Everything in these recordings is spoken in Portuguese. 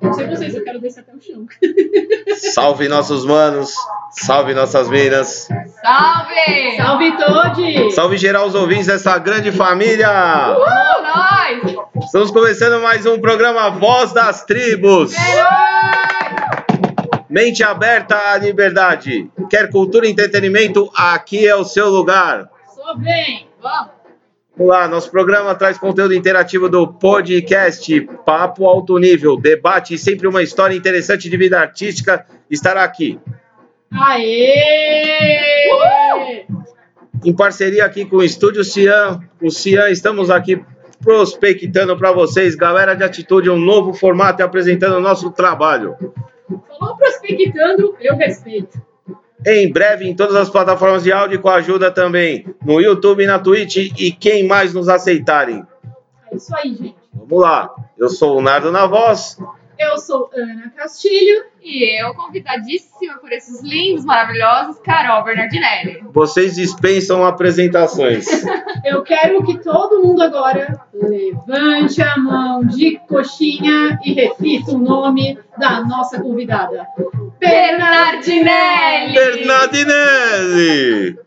Não sei vocês, eu quero descer até o chão. Salve nossos manos, salve nossas minas, Salve! Salve todos! salve geral os ouvintes dessa grande família. Uh, nós! Estamos começando mais um programa Voz das Tribos. Mente aberta à liberdade. Quer cultura e entretenimento? Aqui é o seu lugar. Só vem! Vamos! Vamos lá, nosso programa traz conteúdo interativo do podcast Papo Alto Nível, debate e sempre uma história interessante de vida artística estará aqui. Aê! Em parceria aqui com o Estúdio Cian, o Cian, estamos aqui prospectando para vocês, galera de atitude, um novo formato e apresentando o nosso trabalho. Falou prospectando, eu respeito. Em breve em todas as plataformas de áudio com a ajuda também no YouTube na Twitch e quem mais nos aceitarem. É isso aí, gente. Vamos lá, eu sou o Nardo na voz. Eu sou Ana Castilho. E eu, convidadíssima por esses lindos, maravilhosos, Carol Bernardinelli. Vocês dispensam apresentações. Eu quero que todo mundo agora levante a mão de coxinha e repita o nome da nossa convidada. Bernardinelli! Bernardinelli!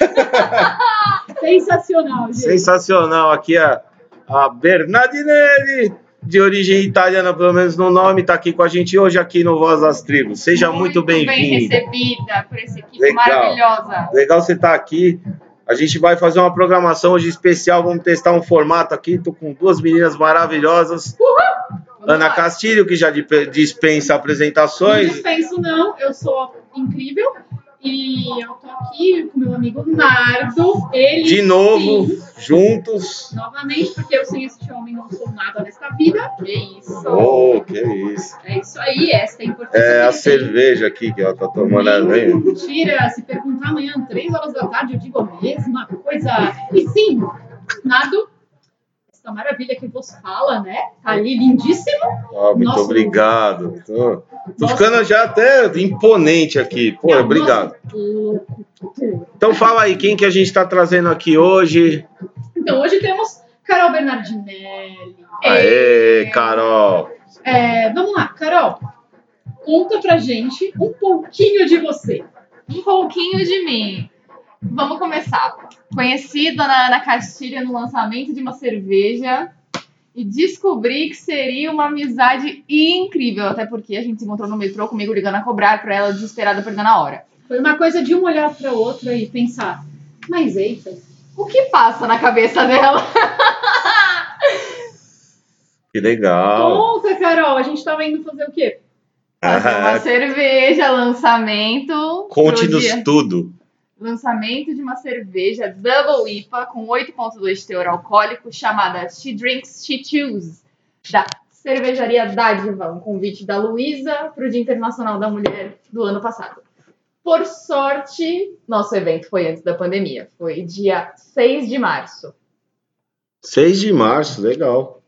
Sensacional, gente. Sensacional, aqui a, a Bernardinelli, de origem italiana, pelo menos no nome, está aqui com a gente hoje aqui no Voz das Tribos. Seja muito, bem bem-vindo. recebida por essa equipe Legal. maravilhosa. Legal você estar aqui. A gente vai fazer uma programação hoje especial, vamos testar um formato aqui. Tô com duas meninas maravilhosas. Vamos Ana. Castilho, que já di- dispensa Não apresentações. dispenso, não. Eu sou incrível. E eu tô aqui com meu amigo Nardo. Ele De novo, sim, juntos. novamente, porque eu sem este homem não sou nada nesta vida. Que isso? Oh, que isso. É isso aí, essa é a importância. É a tem. cerveja aqui que ela tá tomando ali. Mentira, se perguntar amanhã, três horas da tarde, eu digo a mesma coisa. E sim, Nardo, essa maravilha que vos fala, né? Tá ali lindíssimo. Ah, muito Nossa. obrigado. Tô, tô ficando já até imponente aqui. Pô, obrigado. Nossa, Então fala aí, quem que a gente tá trazendo aqui hoje? Então, hoje temos Carol Bernardinelli. Aê, Carol. É, vamos lá, Carol. Conta pra gente um pouquinho de você. Um pouquinho de mim. Vamos começar. Conheci Dona Ana Castilho no lançamento de uma cerveja e descobri que seria uma amizade incrível, até porque a gente se encontrou no metrô comigo ligando a cobrar pra ela desesperada perdendo a hora. Foi uma coisa de um olhar para outro e pensar, mas eita, O que passa na cabeça dela? Que legal. conta, Carol, a gente tava indo fazer o quê? Fazer uma Ah, cerveja, lançamento. Conte-nos tudo. Lançamento de uma cerveja Double IPA com 8,2 de teor alcoólico chamada She Drinks, She Chooses, da Cervejaria Dádiva, um convite da Luísa para o Dia Internacional da Mulher do ano passado. Por sorte, nosso evento foi antes da pandemia, foi dia 6 de março. 6 de março, legal.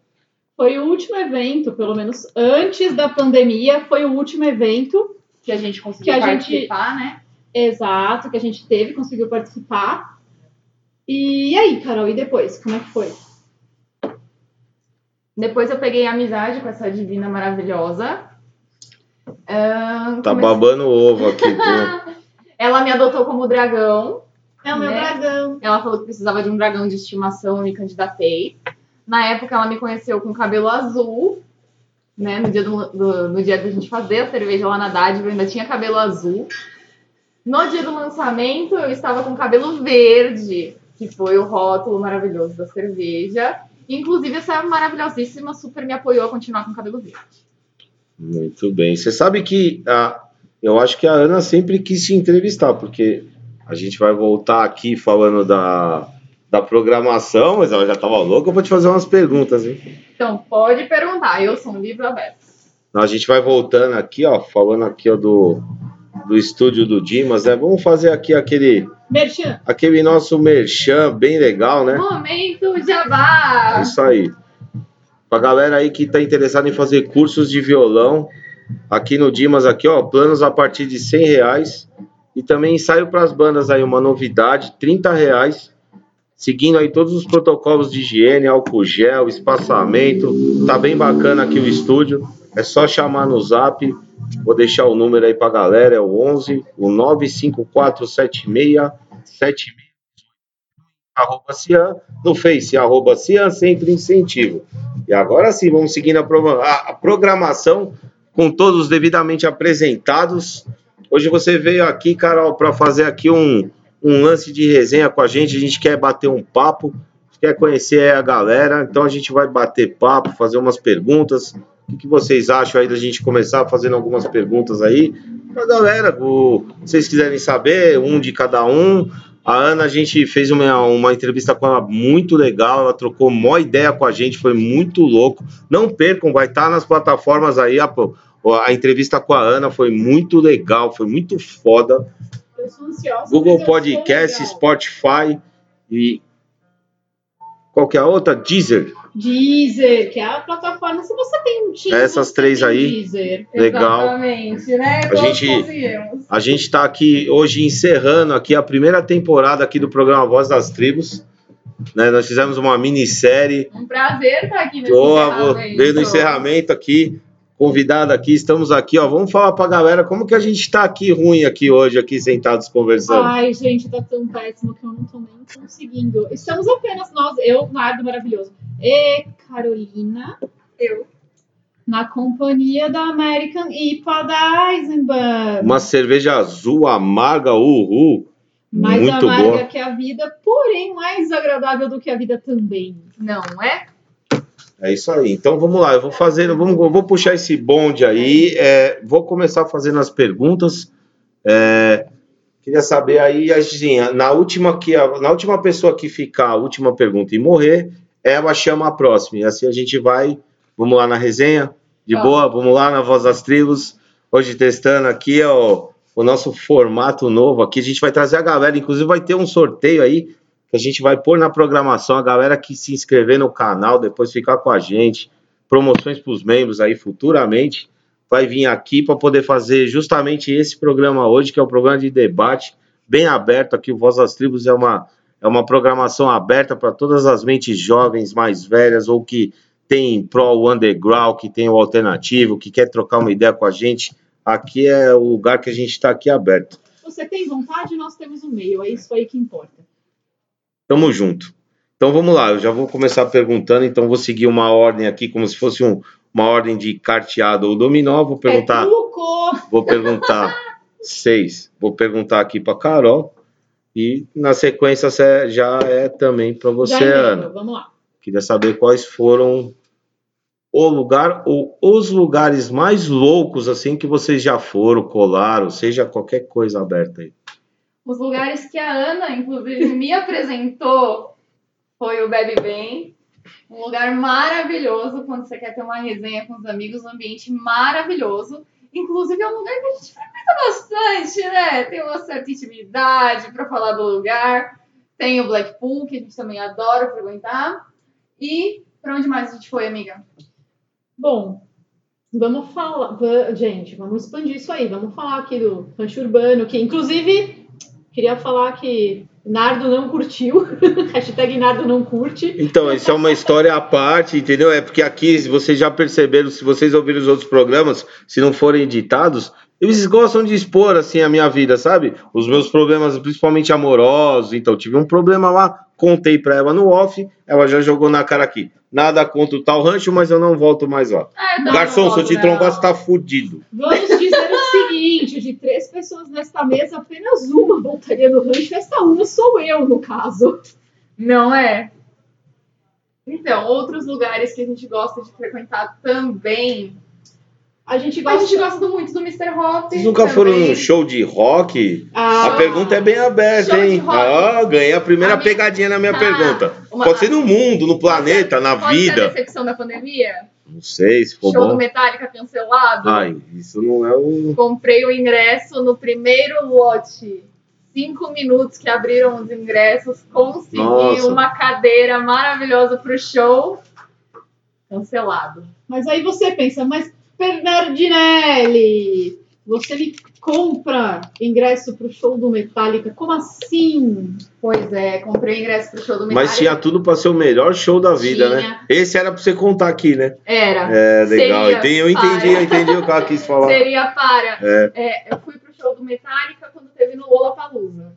Foi o último evento, pelo menos antes da pandemia, foi o último evento Que a gente conseguiu Que a gente- participar, né? Exato que a gente teve, conseguiu participar. E aí, Carol, e depois? Como é que foi? Depois eu peguei amizade com essa divina maravilhosa. Ahn, Tá comecei- babando ovo aqui. Ela me adotou como dragão. É o meu Né? dragão. Ela falou que precisava de um dragão de estimação, eu me candidatei. Na época, ela me conheceu com cabelo azul, né? No dia, do, do- no dia da gente fazer a cerveja lá na Dádiva, eu ainda tinha cabelo azul. No dia do lançamento, eu estava com cabelo verde, que foi o rótulo maravilhoso da cerveja. Inclusive, essa maravilhosíssima super me apoiou a continuar com cabelo verde. Muito bem. Você sabe que a, eu acho que a Ana sempre quis te entrevistar, porque a gente vai voltar aqui falando da, da programação, mas ela já tava louca. Eu vou te fazer umas perguntas, hein? Então, pode perguntar, eu sou um livro aberto. A gente vai voltando aqui, ó, falando aqui ó, do, do estúdio do Dimas, né? Vamos fazer aqui aquele, Merchan, aquele nosso merchan bem legal, né? Momento É Jabá! isso aí. Pra galera aí que tá interessada em fazer cursos de violão, aqui no Dimas, aqui, ó, planos a partir de 100 reais. E também ensaio para as bandas aí, uma novidade, 30 reais. seguindo aí todos os protocolos de higiene, álcool gel, espaçamento. Tá bem bacana aqui o estúdio. É só chamar no zap. Vou deixar o número aí pra galera, é o 11 o 95476 arroba Cian, no Face, arroba Cian, sempre incentivo. E agora sim, vamos seguindo a, a, a programação com todos devidamente apresentados. Hoje você veio aqui, Carol, para fazer aqui um, um lance de resenha com a gente. A gente quer bater um papo, quer conhecer a galera, então a gente vai bater papo, fazer umas perguntas. O que, vocês acham aí da gente começar fazendo algumas perguntas aí para galera? O, se vocês quiserem saber, um de cada um. A Ana, a gente fez uma, uma entrevista com ela muito legal, ela trocou uma ideia com a gente, foi muito louco. Não percam, vai estar nas plataformas aí. A, a entrevista com a Ana foi muito legal, foi muito foda. Eu sou ansiosa. Google Podcast, Spotify e. Qual que a outra? Deezer. Deezer, que é a plataforma. Se você tem um time, essas três aí, Deezer. legal. Exatamente, né? A gente, a gente está aqui hoje encerrando aqui a primeira temporada aqui do programa Voz das Tribos. Né, nós fizemos uma minissérie. Um prazer estar aqui nesse Boa, encerramento. Veio no encerramento aqui, convidada aqui, estamos aqui, ó. Vamos falar para a galera como que a gente está aqui ruim aqui hoje, aqui sentados conversando. Ai, gente, tá tão péssimo que eu não tô nem conseguindo. Estamos apenas nós, eu, Nardo maravilhoso, e Carolina. Eu. Na companhia da American IPA da Eisenbahn. Uma cerveja azul, amarga, uhul. Mais Muito amarga boa. que a vida, porém mais agradável do que a vida também. Não é? É isso aí. Então vamos lá, eu vou fazer, vamos, eu vou puxar esse bonde aí. é, vou começar fazendo as perguntas. É, queria saber aí, assim, na última que a- na última pessoa que ficar a última pergunta e morrer, ela chama a próxima. E assim a gente vai. Vamos lá na resenha, de Tá. boa. Vamos lá na voz das tribos. Hoje testando aqui ó, o nosso formato novo aqui. A gente vai trazer a galera, inclusive vai ter um sorteio aí que a gente vai pôr na programação a galera que se inscrever no canal, depois ficar com a gente, promoções para os membros aí futuramente, vai vir aqui para poder fazer justamente esse programa hoje, que é o programa de debate, bem aberto aqui, o Voz das Tribos é uma, é uma programação aberta para todas as mentes jovens, mais velhas, ou que tem pro o underground, que tem o alternativo, que quer trocar uma ideia com a gente, aqui é o lugar que a gente está aqui aberto. Você tem vontade, nós temos o meio. É isso aí que importa. Tamo junto. Então vamos lá, eu já vou começar perguntando, então vou seguir uma ordem aqui, como se fosse um- uma ordem de carteado ou dominó. Vou perguntar, É vou perguntar seis. Vou perguntar aqui para Carol e na sequência já é também para você, Já. Ana. Vamos lá. Queria saber quais foram o lugar ou os lugares mais loucos assim que vocês já foram, colaram, seja qualquer coisa aberta aí. Os lugares que a Ana, inclusive, me apresentou foi o Bebe Bem. Um lugar maravilhoso quando você quer ter uma resenha com os amigos, um ambiente maravilhoso. Inclusive, é um lugar que a gente frequenta bastante, né? Tem uma certa intimidade para falar do lugar. Tem o Blackpool, que a gente também adora frequentar. E para onde mais a gente foi, amiga? Bom, vamos falar. Gente, vamos expandir isso aí. Vamos falar aqui do rancho urbano, que inclusive queria falar que Nardo não curtiu. Hashtag Nardo não curte. Então, isso é uma história à parte, entendeu? É porque aqui, se vocês já perceberam, se vocês ouvirem os outros programas, se não forem editados, eles gostam de expor, assim, a minha vida, sabe? Os meus problemas, principalmente amorosos. Então, tive um problema lá, contei pra ela no off, ela já jogou na cara aqui. Nada contra o tal rancho, mas eu não volto mais lá. Ah, Garçom, se eu te trombar, você tá fudido. Vamos dizer o seguinte: de três pessoas nesta mesa, apenas uma voltaria no rancho. Esta uma sou eu, no caso. Não é? Então, outros lugares que a gente gosta de frequentar também. A gente A gosta. gente gosta muito do Mr. Hop. Vocês nunca foram também. num show de rock? Ah, A pergunta é bem aberta, hein? Ah, ganhei a primeira A minha- pegadinha na minha Tá. pergunta. Uma- Pode ser no mundo, no planeta, na Pode ser a vida. decepção da pandemia? Não sei se for Show do bom. Metallica cancelado? Ai, isso não é o. Comprei o ingresso no primeiro lote. Cinco minutos que abriram os ingressos, consegui Nossa. uma cadeira maravilhosa pro show. Cancelado. Mas aí você pensa, mas Bernardinelli, você me compra ingresso pro show do Metallica? Como assim? Pois é, comprei ingresso pro show do Metallica. Mas tinha tudo pra ser o melhor show da vida, Tinha. né? Esse era pra você contar aqui, né? Era. É, legal. Seria, eu entendi, para. eu entendi o que ela quis falar. Seria para. É. É, eu fui pro show do Metallica quando teve no Lollapalooza,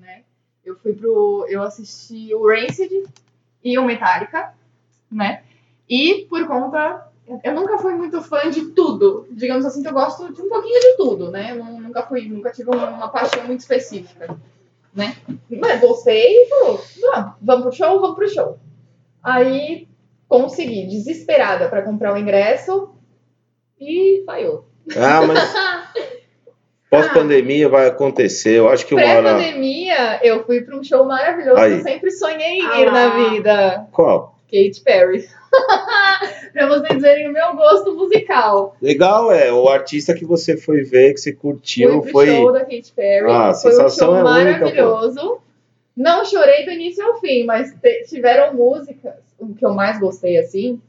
né? Eu fui pro... Eu assisti o Rancid e o Metallica, né? E por conta... Eu nunca fui muito fã de tudo. Digamos assim, que eu gosto de um pouquinho de tudo, né? Eu nu- nunca fui... Nunca tive uma, uma paixão muito específica, né? Mas gostei e falou, "Vamos, pro show? Vamos pro show. Aí consegui, desesperada pra comprar o ingresso e falhou. Ah, mas pós-pandemia vai acontecer. Eu acho que uma hora. Pré-pandemia, eu fui para um show maravilhoso Aí. que eu sempre sonhei em Ah ir lá. na vida. Qual? Katy Perry. pra vocês verem o meu gosto musical. Legal, é. O artista que você foi ver, que você curtiu, fui pro foi. show da Katy Perry. Ah, a foi um sensação show é única, maravilhoso. Não chorei do início ao fim, mas tiveram músicas. O que eu mais gostei, assim,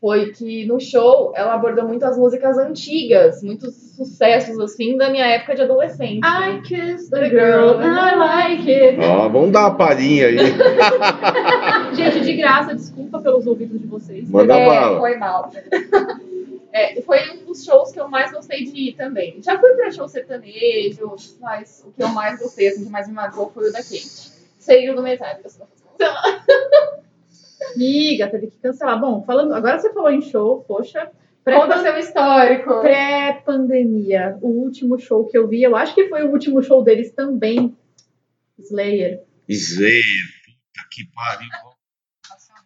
foi que no show ela abordou muito as músicas antigas, muitos sucessos, assim, da minha época de adolescente. I kissed the girl and I like it. Ó, vamos dar uma palhinha aí. Gente, de graça, desculpa pelos ouvidos de vocês. Manda é, bala. foi mal. É, foi um dos shows que eu mais gostei de ir também. Já fui pra show sertanejo, mas o que eu mais gostei, assim, que mais me marcou foi o da Kate. Seria o do Metallica. se não fosse cancelar. Amiga, teve que cancelar. Bom, falando, agora você falou em show, poxa. Conta seu histórico. Pré-pandemia, o último show que eu vi, eu acho que foi o último show deles também. Slayer. Slayer, puta que pariu.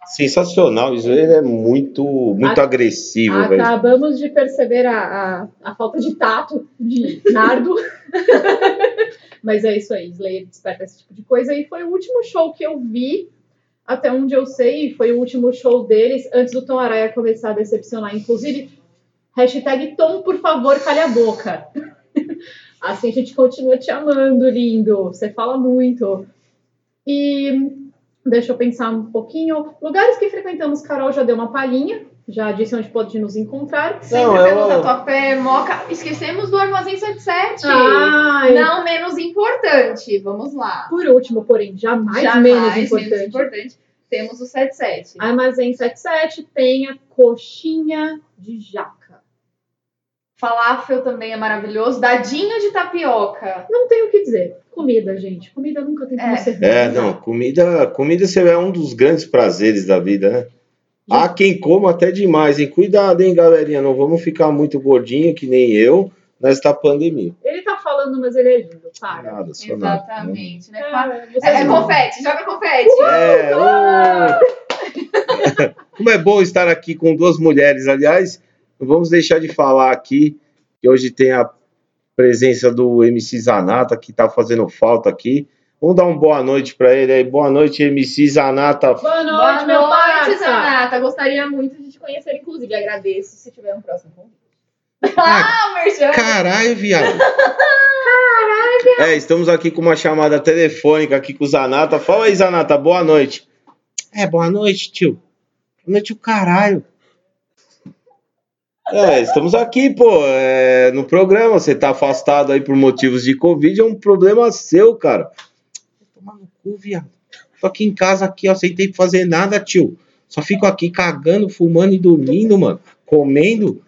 Sensacional, Slayer é muito, muito A- agressivo, velho. Acabamos de perceber a, a, a falta de tato de Nardo. Mas é isso aí, Slayer desperta esse tipo de coisa. E foi o último show que eu vi, até onde eu sei, foi o último show deles, antes do Tom Araya começar a decepcionar. Inclusive, hashtag Tom, por favor, calhe a boca. Assim a gente continua te amando, lindo. Você fala muito. E deixa eu pensar um pouquinho. Lugares que frequentamos, Carol já deu uma palhinha. Já disse onde pode nos encontrar. Sempre Não, eu- pelo Tatuapé, Moca. Esquecemos do Armazém 77. Ai, Não menos importante. Vamos lá. Por último, porém, jamais, Jamais menos importante. importante, Temos o 77. Armazém 77 tem a coxinha de jaca. Falafel também é maravilhoso. Dadinho de tapioca. Não tem o que dizer. Comida, gente. Comida nunca tem como É. ser. É, não, comida, comida é um dos grandes prazeres da vida, né? Há quem coma até demais, hein? Cuidado, hein, galerinha? Não vamos ficar muito gordinho, que nem eu, nesta pandemia. Ele tá falando, mas ele é lindo. Para. Nada, só nada. Exatamente. Né? É, você É, é confete, joga confete. É, ô! Como é bom estar aqui com duas mulheres. Aliás, não vamos deixar de falar aqui que hoje tem a presença do MC Zanata, que está fazendo falta aqui. Vamos dar uma boa noite para ele aí. Boa noite, MC Zanata. Boa noite, Boa meu noite, parça. Zanata. Gostaria muito de te conhecer, inclusive. Agradeço se tiver um próximo convite. Ah, Ah, Merchan. Caralho, viado. É, estamos aqui com uma chamada telefônica aqui com o Zanata. Fala aí, Zanata, boa noite. É, boa noite, tio. Boa noite, o caralho. É, estamos aqui, pô, é, no programa. Você tá afastado aí por motivos de Covid, é um problema seu, cara. Toma no cu, viado. Tô aqui em casa, aqui, ó, sem ter que fazer nada, tio. Só fico aqui cagando, fumando e dormindo, mano. Comendo.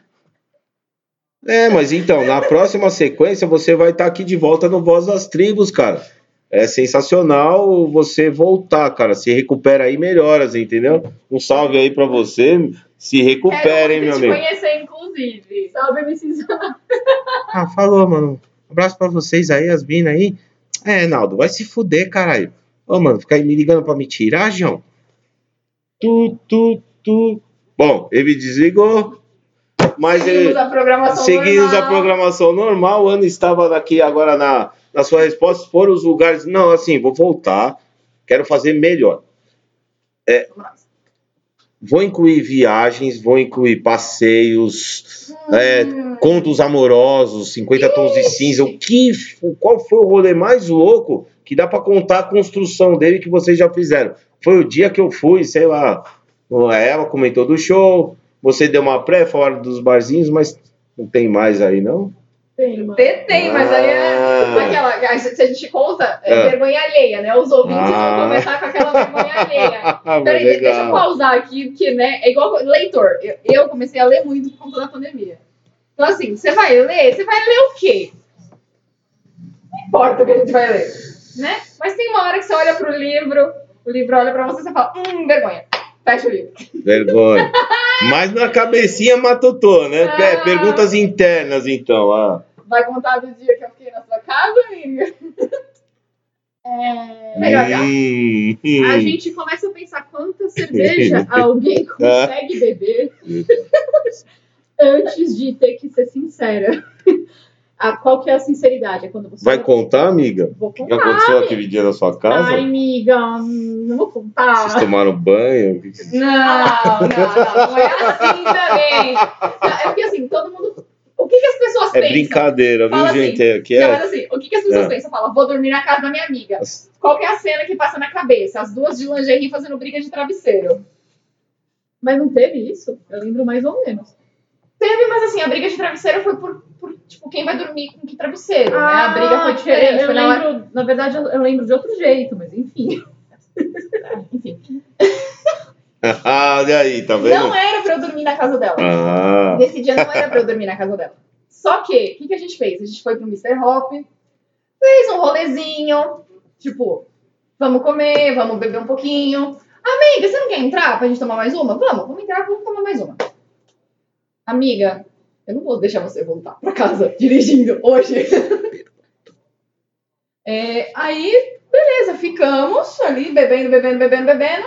É, mas então, na próxima sequência você vai estar aqui de volta no Voz das Tribos, cara. É sensacional você voltar, cara. Se recupera aí, melhoras, entendeu? Um salve aí pra você. Se recupera, hein, meu amigo. conhecer, inclusive. Salve, MC. Ah, falou, mano. Um abraço pra vocês aí, as minas aí. É, Naldo, vai se fuder, caralho. Ô, mano, fica aí me ligando pra me tirar, João. Tu, tu, tu. Bom, ele desligou. Mas ele. Seguimos a programação Seguimos a normal. programação normal. O Ana estava aqui agora na, na sua resposta. Foram os lugares. Não, assim, vou voltar. Quero fazer melhor. É, vou incluir viagens, vou incluir passeios, é, Hum, contos amorosos, 50 tons de cinza. O que, qual foi o rolê mais louco que dá pra contar a construção dele que vocês já fizeram? Foi o dia que eu fui, sei lá. Ela comentou do show. Você deu uma pré fora dos barzinhos, mas não tem mais aí, não? Tem. Tem, mas aí é Ah. aquela. Se a gente conta, é É. vergonha alheia, né? Os ouvintes Ah. vão começar com aquela vergonha alheia. Ah, Peraí, deixa eu pausar aqui, porque, né, é igual leitor. Eu, eu comecei a ler muito por conta da pandemia. Então, assim, você vai ler, você vai ler o quê? Não importa o que a gente vai ler, né? Mas tem uma hora que você olha pro livro, o livro olha pra você e você fala, hum, vergonha. Fecha o livro. Vergonha. Mas na cabecinha matutou, né? Ah. Perguntas internas, então. Ah. Vai contar do dia que eu fiquei na sua casa, amiga? É... Melhor já. Hum, hum. A gente começa a pensar quanta cerveja alguém consegue beber antes de ter que ser sincera. A, qual que é a sinceridade? É quando você Vai contar, amiga? Vou O que contar. aconteceu aquele dia na sua casa? Ai, amiga, não vou contar. Vocês tomaram banho? Não, não, não, não é assim também. É porque assim, todo mundo. O que, que as pessoas É pensam? brincadeira, viu, Fala assim, gente? É, que Não, é... assim, o que, que as pessoas É. pensam? Fala, vou dormir na casa da minha amiga. Qual que é a cena que passa na cabeça? As duas de lingerie fazendo briga de travesseiro. Mas não teve isso? Eu lembro mais ou menos. Teve, mas assim, a briga de travesseiro foi por, por, tipo, quem vai dormir com que travesseiro, né? A briga foi Ah, diferente. Eu foi na hora- lembro, na verdade, eu, eu lembro de outro jeito, mas enfim. Enfim. Ah, olha aí, tá vendo? Não era pra eu dormir na casa dela. Ah, Nesse dia não era pra eu dormir na casa dela. Só que, o que, que a gente fez? A gente foi pro Mr. Hop, fez um rolezinho, tipo, vamos comer, vamos beber um pouquinho. Amiga, você não quer entrar pra gente tomar mais uma? Vamos, vamos entrar, vamos tomar mais uma. Amiga, eu não vou deixar você voltar pra casa dirigindo hoje. É, aí, beleza, ficamos ali bebendo, bebendo, bebendo, bebendo.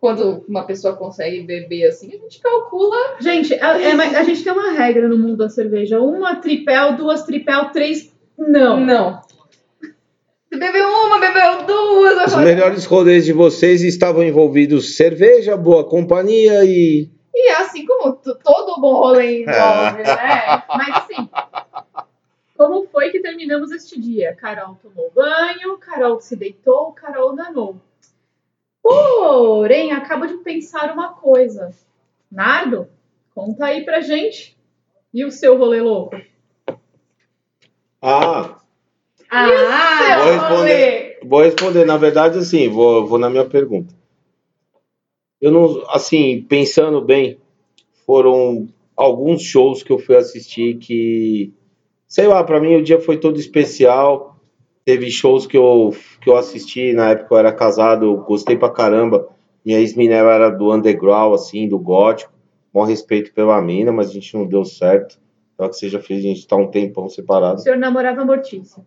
Quando uma pessoa consegue beber assim, a gente calcula Gente, é- é, mas a gente tem uma regra no mundo da cerveja. Uma tripel, duas tripel, três. Não. Não. Você bebeu uma, bebeu duas. os melhores rolês de vocês estavam envolvidos cerveja, boa companhia e... E assim como todo bom rolê envolve, né? Mas assim, como foi que terminamos este dia? Carol tomou banho, Carol se deitou, Carol danou. Porém, acabo de pensar uma coisa. Nardo, conta aí pra gente. E o seu rolê louco? Ah, Ah, Vou responder. Vou responder, na verdade, assim, vou, vou na minha pergunta. Eu não, assim, pensando bem, foram alguns shows que eu fui assistir que, sei lá, pra mim o dia foi todo especial. Teve shows que eu, que eu assisti na época eu era casado, eu gostei pra caramba. Minha ex-mina era do underground, assim, do gótico. Bom respeito pela mina, mas a gente não deu certo. Então, que seja feliz, a gente tá um tempão O separado. senhor namorava Mortícia.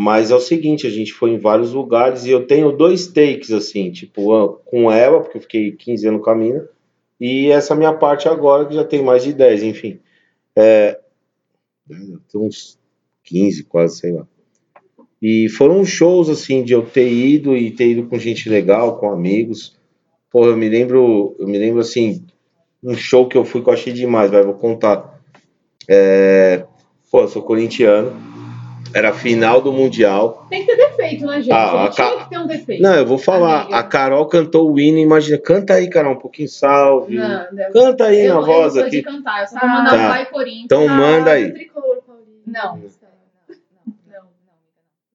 Mas é o seguinte, a gente foi em vários lugares e eu tenho dois takes, assim, tipo, ah, com ela, porque eu fiquei 15 anos com a mina, e essa minha parte agora, que já tem mais de 10, enfim. É, tem uns 15, quase, sei lá. E foram shows, assim, de eu ter ido e ter ido com gente legal, com amigos. Pô, eu me lembro, eu me lembro, assim, um show que eu fui que eu achei demais, vai, vou contar. É, pô, eu sou corintiano, era a final do Mundial, Tem que ter defeito, né, gente? Ah, a tinha que ter um defeito. não, eu vou falar. Amiga. A Carol cantou o hino, imagina. Canta aí, Carol, um pouquinho salve. Não, não. Canta aí eu, na eu voz aqui. de cantar, eu só Ah, vou mandar tá. um vai Corinthians. Então manda aí. Tricolor. Não. Não, não,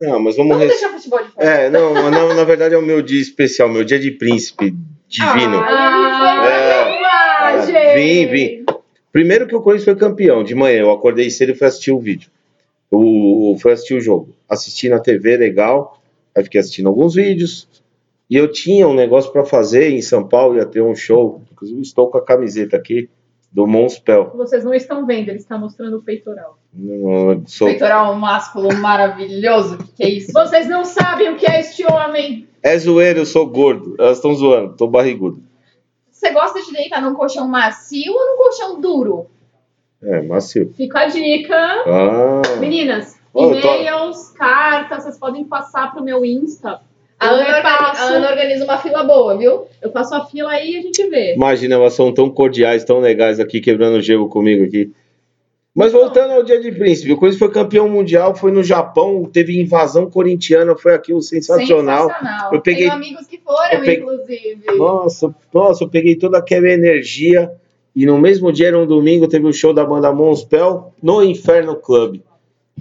não. Não, mas vamos. Vamos res- deixar o futebol de fora. É, não, na, na verdade é o meu dia especial, meu dia de príncipe divino. Ah, É. É, vim, vim. Primeiro que o Corinthians foi campeão, de manhã. Eu acordei cedo e fui assistir o vídeo. O, fui assistir o jogo. Assisti na TV, legal. Aí fiquei assistindo alguns vídeos. E eu tinha um negócio para fazer em São Paulo, ia ter um show. Inclusive, estou com a camiseta aqui do Monspel. Vocês não estão vendo, ele está mostrando o peitoral. Não, Sou... Peitoral másculo maravilhoso. O que, que é isso? Vocês não sabem o que é este homem. É zoeiro, eu sou gordo. Elas estão zoando, tô barrigudo. Você gosta de deitar num colchão macio ou num colchão duro? É, macio. Fica a dica. Ah, Meninas, eu tô- e-mails, cartas, vocês podem passar pro meu Insta. A Ana, a Ana organiza uma fila boa, viu? Eu faço a fila aí e a gente vê. imagina, elas são tão cordiais, tão legais aqui, quebrando gelo comigo aqui. Mas voltando ao dia de príncipe, o Corinthians foi campeão mundial, foi no Japão, teve invasão corintiana, foi aquilo sensacional. Sensacional. Eu peguei- Tenho amigos que foram, peguei- inclusive. Nossa, nossa, eu peguei toda aquela energia E no mesmo dia, era um domingo, teve o show da banda Monspel no Inferno Club.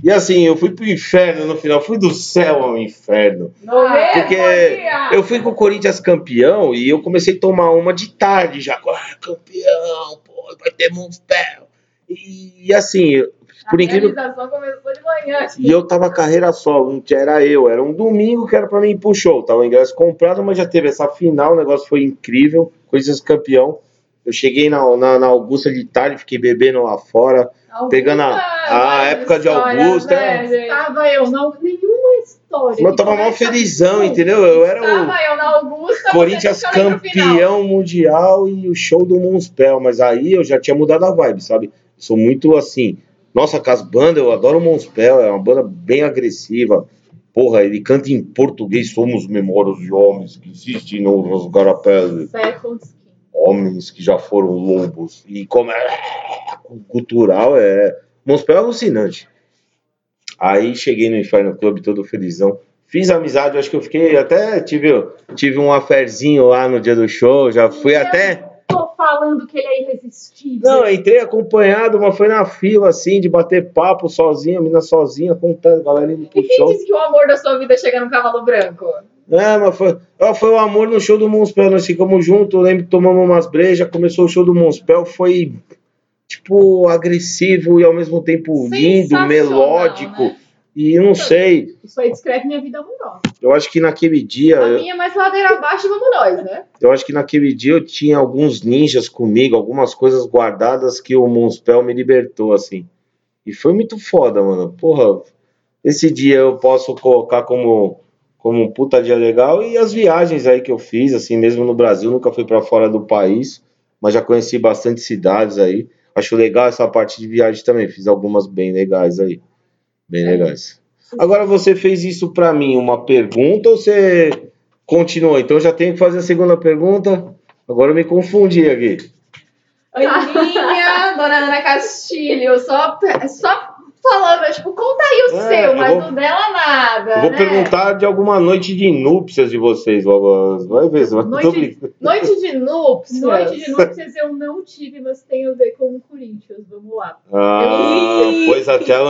E assim, eu fui pro inferno no final, fui do céu ao inferno. No mesmo Porque eu fui com o Corinthians campeão e eu comecei a tomar uma de tarde já. Ah, campeão, pô, vai ter Monspel. E, e assim, por a incrível começou de manhã. e eu tava carreira solo, não era eu, era um domingo que era pra mim ir pro show. Tava o ingresso comprado, mas já teve essa final, o negócio foi incrível, Corinthians campeão. Eu cheguei na, na, na Augusta de tarde, fiquei bebendo lá fora, pegando a, a época de Augusta. Né, gente? Tava eu, não, nenhuma história. Mas eu tava mal felizão, entendeu? Eu era o Tava eu na Augusta. Corinthians campeão mundial e o show do Monspel, mas aí eu já tinha mudado a vibe, sabe? Sou muito assim. Nossa, com as bandas, eu adoro o Monspel, é uma banda bem agressiva. Porra, ele canta em português, somos memórias de homens que existem nos garapés, Second skin. Homens que já foram lobos. E como é cultural, é. Monspel é alucinante. Aí cheguei no Inferno Club todo felizão. Fiz amizade, acho que eu fiquei até. Tive, tive um aferzinho lá no dia do show, já fui até. Tô falando que ele é irresistível. Não, entrei acompanhado, mas foi na fila, assim, de bater papo sozinho, a mina sozinha, contando, a galera indo pro E quem show. disse que o amor da sua vida chega no cavalo branco? É, mas foi, ó, foi o amor no show do Monspel, nós ficamos juntos, lembro que tomamos umas brejas, começou o show do Monspel, foi, tipo, agressivo e ao mesmo tempo lindo, melódico, né? e eu não sei, Isso aí descreve minha vida amorosa. eu acho que naquele dia, A eu, minha mais ladeira abaixo, vamos nós, né? eu acho que naquele dia eu tinha alguns ninjas comigo, algumas coisas guardadas que o Monspel me libertou, assim, e foi muito foda, mano, porra, esse dia eu posso colocar como como um puta dia legal e as viagens aí que eu fiz, assim, mesmo no Brasil, nunca fui para fora do país, mas já conheci bastante cidades aí. Acho legal essa parte de viagem também, fiz algumas bem legais aí. Bem legais. Agora você fez isso para mim, uma pergunta ou você continuou? Então eu já tenho que fazer a segunda pergunta. Agora eu me confundi aqui. Aninha, dona Ana Castilho, só, só falando, tipo, conta aí o É, seu, eu mas vou- não dela nada. Vou né? perguntar de alguma noite de núpcias de vocês logo. Vai ver, vai Noite-. Noite de núpcias. Noite de núpcias eu não tive, mas tem a ver com o Corinthians. Vamos lá. Ah, pois até a.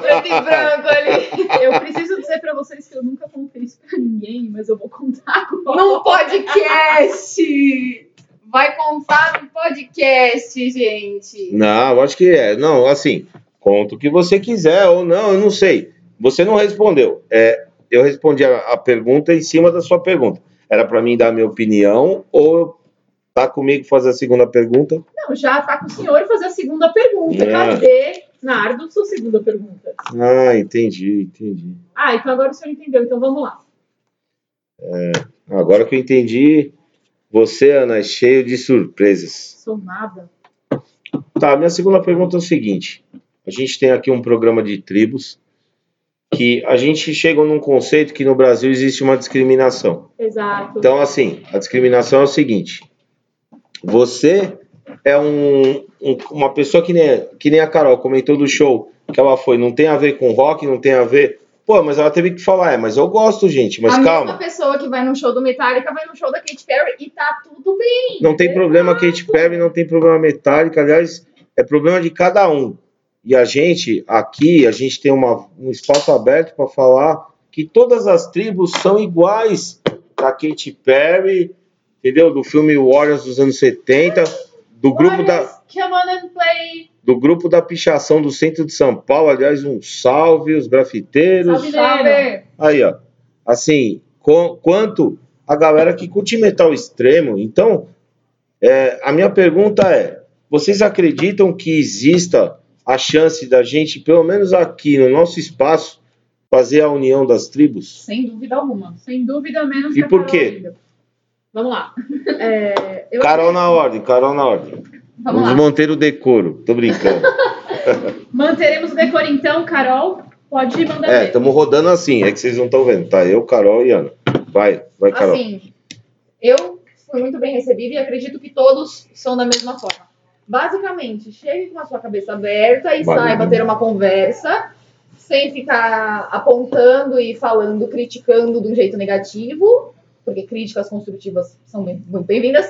Preto e branco ali. Eu preciso dizer pra vocês que eu nunca contei isso pra ninguém, mas eu vou contar agora. Num podcast! Vai contar no podcast, gente. Não, eu acho que é. Não, assim, conta o que você quiser ou não, eu não sei. Você não respondeu. É, eu respondi a, a pergunta em cima da sua pergunta. Era para mim dar a minha opinião ou tá comigo fazer a segunda pergunta? Não, já tá com o senhor fazer a segunda pergunta. É. Cadê, Nardo, sua segunda pergunta? Ah, entendi, entendi. Ah, então agora o senhor entendeu. Então vamos lá. Agora que eu entendi, você, Ana, é cheio de surpresas. Sou nada. Tá, minha segunda pergunta é o seguinte: a gente tem aqui um programa de tribos que a gente chega num conceito que no Brasil existe uma discriminação. Exato. Então, assim, a discriminação é o seguinte: você é um, um- uma pessoa que nem, que nem a Carol comentou do show que ela foi, não tem a ver com rock, não tem a ver. Pô, mas ela teve que falar, é, mas eu gosto, gente, mas a calma. mesma pessoa que vai no show do Metallica vai no show da Katy Perry e tá tudo bem. Não tem problema Katy Perry, não tem problema Metallica, aliás, é problema de cada um. E a gente, aqui, a gente tem uma, um espaço aberto para falar que todas as tribos são iguais da Katy Perry, entendeu? Do filme Warriors dos anos 70, do grupo da, do grupo da pichação do centro de São Paulo, aliás, um salve, os grafiteiros. Salve. Sabe? Aí, ó. Assim, co- quanto a galera que curte metal extremo. Então, é, a minha pergunta é: vocês acreditam que exista a chance da gente, pelo menos aqui no nosso espaço, fazer a união das tribos? Sem dúvida alguma. Sem dúvida menos E a por quê? ainda. Vamos lá. É, eu Carol na ordem, Carol na ordem. Vamos Vamos manter o decoro. Tô brincando. Manteremos o decor então, Carol. Pode mandar É, estamos rodando assim, é que vocês não estão vendo, tá? Eu, Carol e Ana. Vai, vai, Carol. Assim, eu fui muito bem recebida e acredito que todos são da mesma forma. Basicamente, chegue com a sua cabeça aberta e Valeu. saiba ter uma conversa, sem ficar apontando e falando, criticando de um jeito negativo, porque críticas construtivas são bem- muito bem-vindas.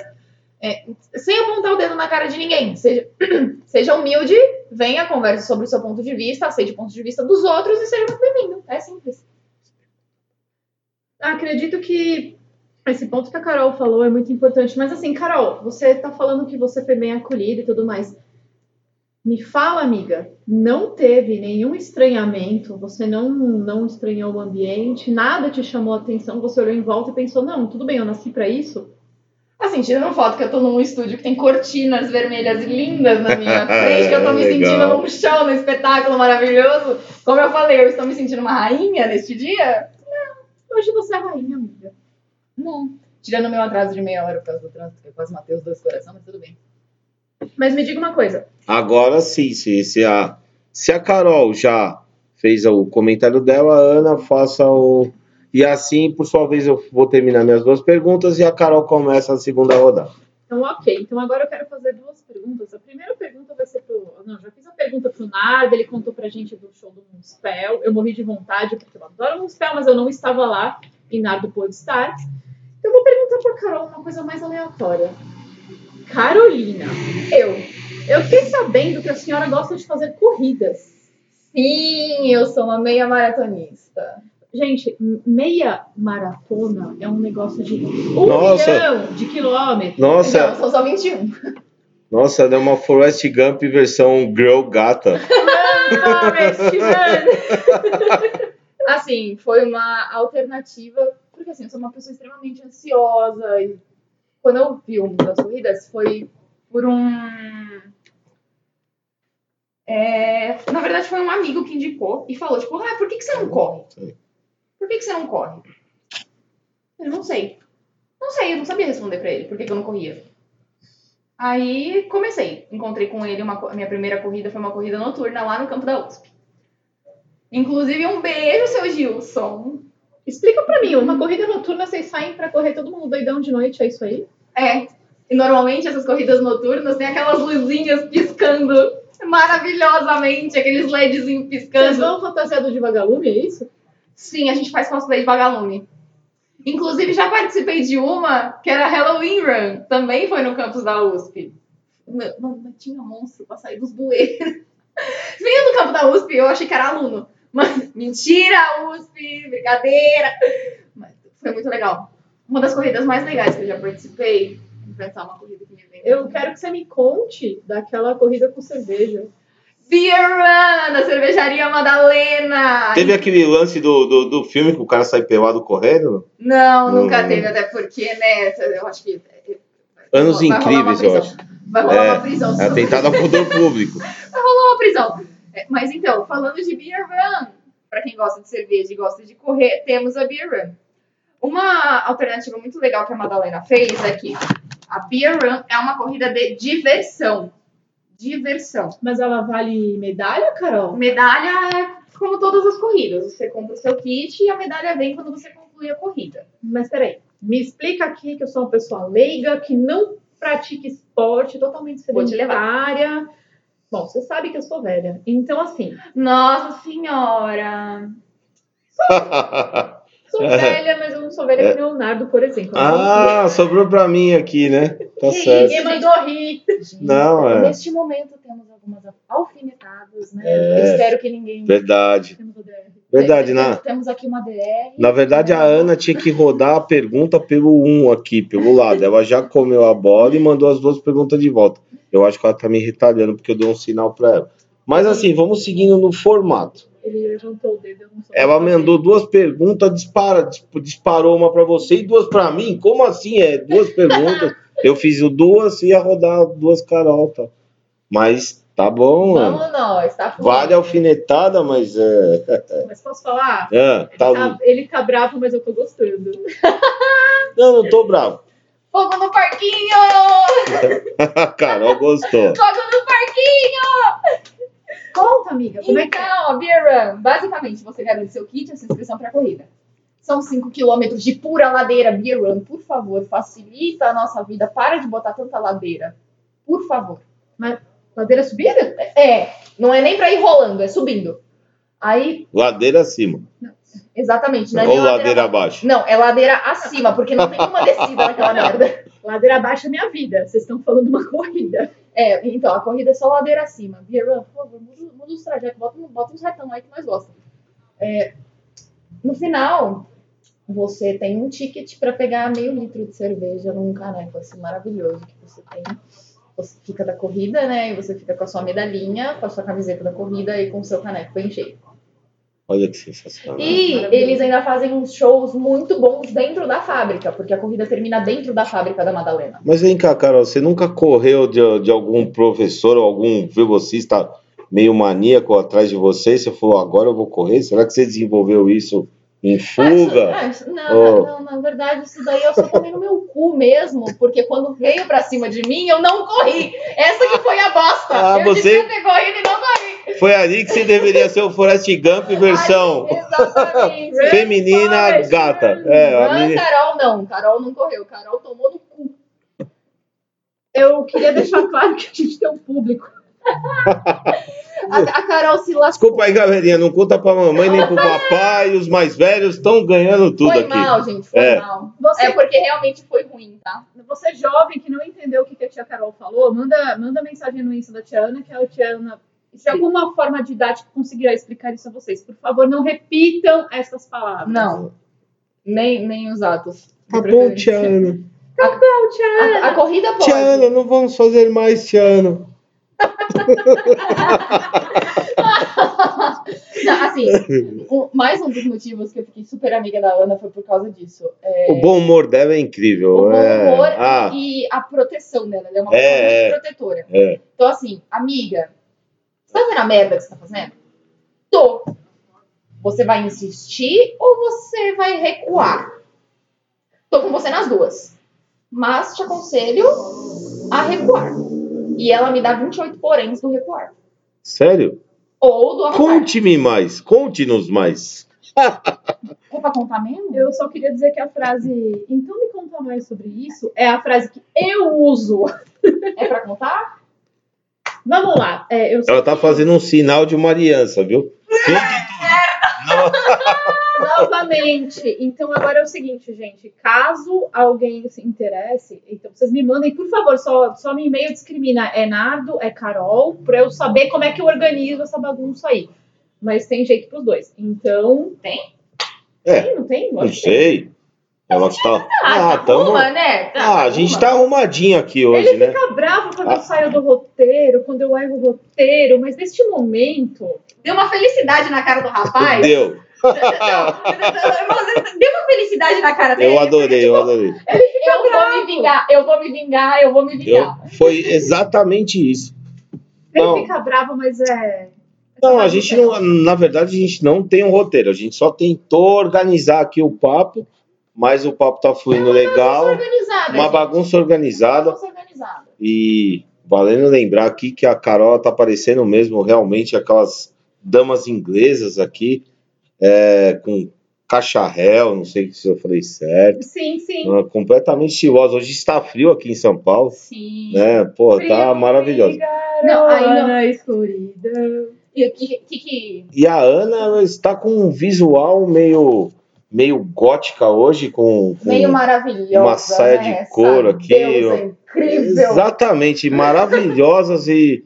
É, sem apontar o dedo na cara de ninguém. Seja, seja humilde, venha, converse sobre o seu ponto de vista, aceite o ponto de vista dos outros e seja muito bem-vindo. É simples. Acredito que esse ponto que a Carol falou é muito importante. Mas assim, Carol, você tá falando que você foi bem acolhida e tudo mais. Me fala, amiga, não teve nenhum estranhamento, você não, não estranhou o ambiente, nada te chamou a atenção, você olhou em volta e pensou, não, tudo bem, eu nasci para isso? Assim, tirando foto que eu tô num estúdio que tem cortinas vermelhas lindas na minha frente, que eu tô me sentindo num show, num espetáculo maravilhoso. Como eu falei, eu estou me sentindo uma rainha neste dia? Hoje você é rainha, amiga. Não. Tirando o meu atraso de meia hora por causa do trânsito, que eu quase matei os dois corações, mas tudo bem. Mas me diga uma coisa, Agora sim, se, se, a, se a Carol já fez o comentário dela, a Ana faça o. E assim, por sua vez, eu vou terminar minhas duas perguntas e a Carol começa a segunda rodada. Então, ok. Então, agora eu quero fazer duas perguntas. A primeira pergunta vai ser pro. Não, já fiz a pergunta pro Nardo, ele contou pra gente do show do Moonspell. Eu morri de vontade, porque eu adoro Moonspell, mas eu não estava lá e Nardo pôde estar. Então, eu vou perguntar pra Carol uma coisa mais aleatória. Carolina, Eu. eu fiquei sabendo que a senhora gosta de fazer corridas. Sim, eu sou uma meia maratonista. Gente, meia maratona é um negócio de um Nossa. milhão de quilômetros. Nossa, Não, são só 21. nossa, deu uma Forrest Gump versão girl gata. Forrest, mano. Assim, foi uma alternativa, porque assim, eu sou uma pessoa extremamente ansiosa e quando eu vi o mundo das corridas foi por um. É, na verdade, foi um amigo que indicou e falou, tipo, ah, por que, que você não corre? Por que, que você não corre? Eu não sei. Não sei, eu não sabia responder pra ele por que, que eu não corria. Aí comecei. Encontrei com ele uma minha primeira corrida foi uma corrida noturna lá no campo da USP. Inclusive, um beijo, seu Gilson. Explica pra mim, uma corrida noturna, vocês saem pra correr todo mundo doidão de noite, é isso aí? É. E normalmente essas corridas noturnas tem aquelas luzinhas piscando maravilhosamente, aqueles LEDzinhos Vocês piscando. vão fantasiado de vagalume, é isso? Sim, a gente faz cosplay de vagalume. Inclusive, já participei de uma que era Halloween Run. Também foi no campus da USP. Não, tinha monstro pra sair dos bueiros. Vinha do campo da USP, eu achei que era aluno. Mas, mentira, USP, brincadeira. Mas foi muito legal. Uma das corridas mais legais que eu já participei. Vou pensar uma corrida que me lembra. Eu quero que você me conte daquela corrida com cerveja. Beer Run, da cervejaria Madalena. Teve aquele lance do, do, do filme que o cara sai pelado correndo? Não, nunca Hum. teve, até porque, né, eu acho que... Anos incríveis, eu acho. Vai rolar É, uma prisão. É atentado ao pudor público. Vai rolar uma prisão. É, mas então, falando de Beer Run, pra quem gosta de cerveja e gosta de correr, temos a Beer Run. Uma alternativa muito legal que a Madalena fez é que a Beer Run é uma corrida de diversão. Diversão. Mas ela vale medalha, Carol? Medalha é como todas as corridas. Você compra o seu kit e a medalha vem quando você conclui a corrida. Mas peraí, me explica aqui que eu sou uma pessoa leiga, que não pratica esporte, totalmente Vou te levar. Bom, você sabe que eu sou velha. Então, assim, Nossa senhora! sou É. velha, mas eu não sou velha que nem o Leonardo, por exemplo. ah, sobrou pra mim aqui, né? Tá Que certo. Ninguém mandou rir. Não, é. Neste momento temos algumas alfinetadas, né? É. Eu espero que ninguém. Verdade. Temos. Verdade, na, temos aqui uma DR. na verdade a Ana tinha que rodar a pergunta pelo 1 aqui, pelo lado. Ela já comeu a bola e mandou as duas perguntas de volta. Eu acho que ela tá me retalhando porque eu dei um sinal pra ela. Mas assim, vamos seguindo no formato. Ele levantou o dedo, eu não sou Ela mandou duas perguntas, dispara, disp- disparou uma pra você e duas pra mim. Como assim? É duas perguntas. Eu fiz o duas e ia rodar duas Carol, tá? Mas tá bom. Vamos nós, tá fluindo. Vale a alfinetada, mas é. Mas posso falar? é, Ele tá... tá, ele tá bravo, mas eu tô gostando. Não, não tô bravo. Fogo no parquinho! A Carol gostou. Fogo no parquinho! Conta, amiga, como é que é? Então, a Beer Run, basicamente, você garante seu kit e a sua inscrição para a corrida. São 5 km de pura ladeira Beer Run. Por favor, facilita a nossa vida. Para de botar tanta ladeira. Por favor. Ladeira subida? É, não é nem para ir rolando, é subindo. Aí, Ladeira acima. Exatamente. Não é Ou nem ladeira abaixo? Não, é ladeira acima, porque não tem uma descida naquela merda. Ladeira abaixo é minha vida. Vocês estão falando de uma corrida. É, então, a corrida é só ladeira acima. Run, por favor, muda, muda os trajetos, bota, bota uns retão aí que nós gostamos. É, no final, você tem um ticket para pegar meio litro de cerveja num caneco assim maravilhoso que você tem. Você fica da corrida, né? E você fica com a sua medalhinha, com a sua camiseta da corrida e com o seu caneco bem cheio. Olha que sensacional. E eles ainda fazem uns shows muito bons dentro da fábrica, porque a corrida termina dentro da fábrica da Madalena. Mas vem cá, Carol, você nunca correu de, de algum professor ou algum velocista meio maníaco atrás de você? Você falou, agora eu vou correr? Será que você desenvolveu isso em fuga? Ah, isso- não, Oh. não, na verdade, isso daí eu só tomei no meu cu mesmo, porque quando veio pra cima de mim, eu não corri. Essa que foi a bosta. Ah, eu você- devia ter corrido e não corri. Foi ali que você deveria ser o Forrest Gump versão Ai, feminina gata. É, Ah, menina- Carol não, Carol não correu, Carol tomou no cu. Eu queria deixar claro que a gente tem um público. A, a Carol se lascou. Desculpa aí, galerinha, não conta pra mamãe nem pro papai, os mais velhos estão ganhando tudo Foi aqui. mal, gente, foi É. mal. Você, É porque realmente foi ruim, tá? você jovem que não entendeu o que que a tia Carol falou, manda, manda mensagem no Insta da tia Ana, que a tia Ana, de alguma forma didática, conseguirá explicar isso a vocês. Por favor, não repitam essas palavras. Não. Nem, nem os atos. Tá bom, preferência. tia Ana. Não, tia Ana. A, a corrida pode. Tia Ana, não vamos fazer mais, tia Ana. Não, assim, mais um dos motivos que eu fiquei super amiga da Ana foi por causa disso. É, O bom humor dela é incrível. o bom é. humor Ah, e a proteção dela. Ela é uma É, pessoa é. muito protetora. é. Então, assim, amiga, você tá vendo a merda que você tá fazendo? Tô. Você vai insistir ou você vai recuar? Tô com você nas duas. Mas te aconselho a recuar. E ela me dá 28 poréns do recuar. Sério? Ou do avançar. Conte-me mais, conte-nos mais. É pra contar mesmo? Eu só queria dizer que a frase, então me conta mais sobre isso, é a frase que eu uso. É pra contar? Vamos lá. É, Ela tá fazendo um sinal de uma aliança, viu? Novamente. Então agora é o seguinte, gente. Caso alguém se interesse, então vocês me mandem, por favor, só, só no e-mail discrimina é Nardo, é Carol, pra eu saber como é que eu organizo essa bagunça aí. Mas tem jeito pros dois. Então. Tem? É. Tem, não tem? Não que tem. sei. Ela tá. Ah, Ah, tamo... uma, né? ah, a gente tá arrumadinho aqui hoje, Ele né? fica bravo quando Ah. eu saio do roteiro, quando eu erro o roteiro, mas neste momento. Deu uma felicidade na cara do rapaz. Deu. Deu uma felicidade na cara dele. Eu adorei, eu adorei. Eu vou me vingar, eu vou me vingar, eu vou me Eu... vingar. Foi exatamente isso. Ele Não. fica bravo, mas é. Não, a gente não, na verdade, a gente não tem um roteiro. A gente só tentou organizar aqui o papo, mas o papo tá fluindo legal. Organizada. Uma bagunça organizada. Bagunça organizada. E valendo lembrar aqui que a Carol tá parecendo mesmo realmente aquelas damas inglesas aqui, é, com cacharel, não sei se eu falei certo, Sim, sim. ah, completamente estilosa. Hoje está frio aqui em São Paulo, Sim. né? Pô, tá maravilhosa. Não, aí não. Na escuridão. E que, que, que- E a Ana ela está com um visual meio, meio gótica hoje, com, com Meio maravilhosa. uma saia de né? Essa couro aqui, deusa ó. incrível. Exatamente, maravilhosas e,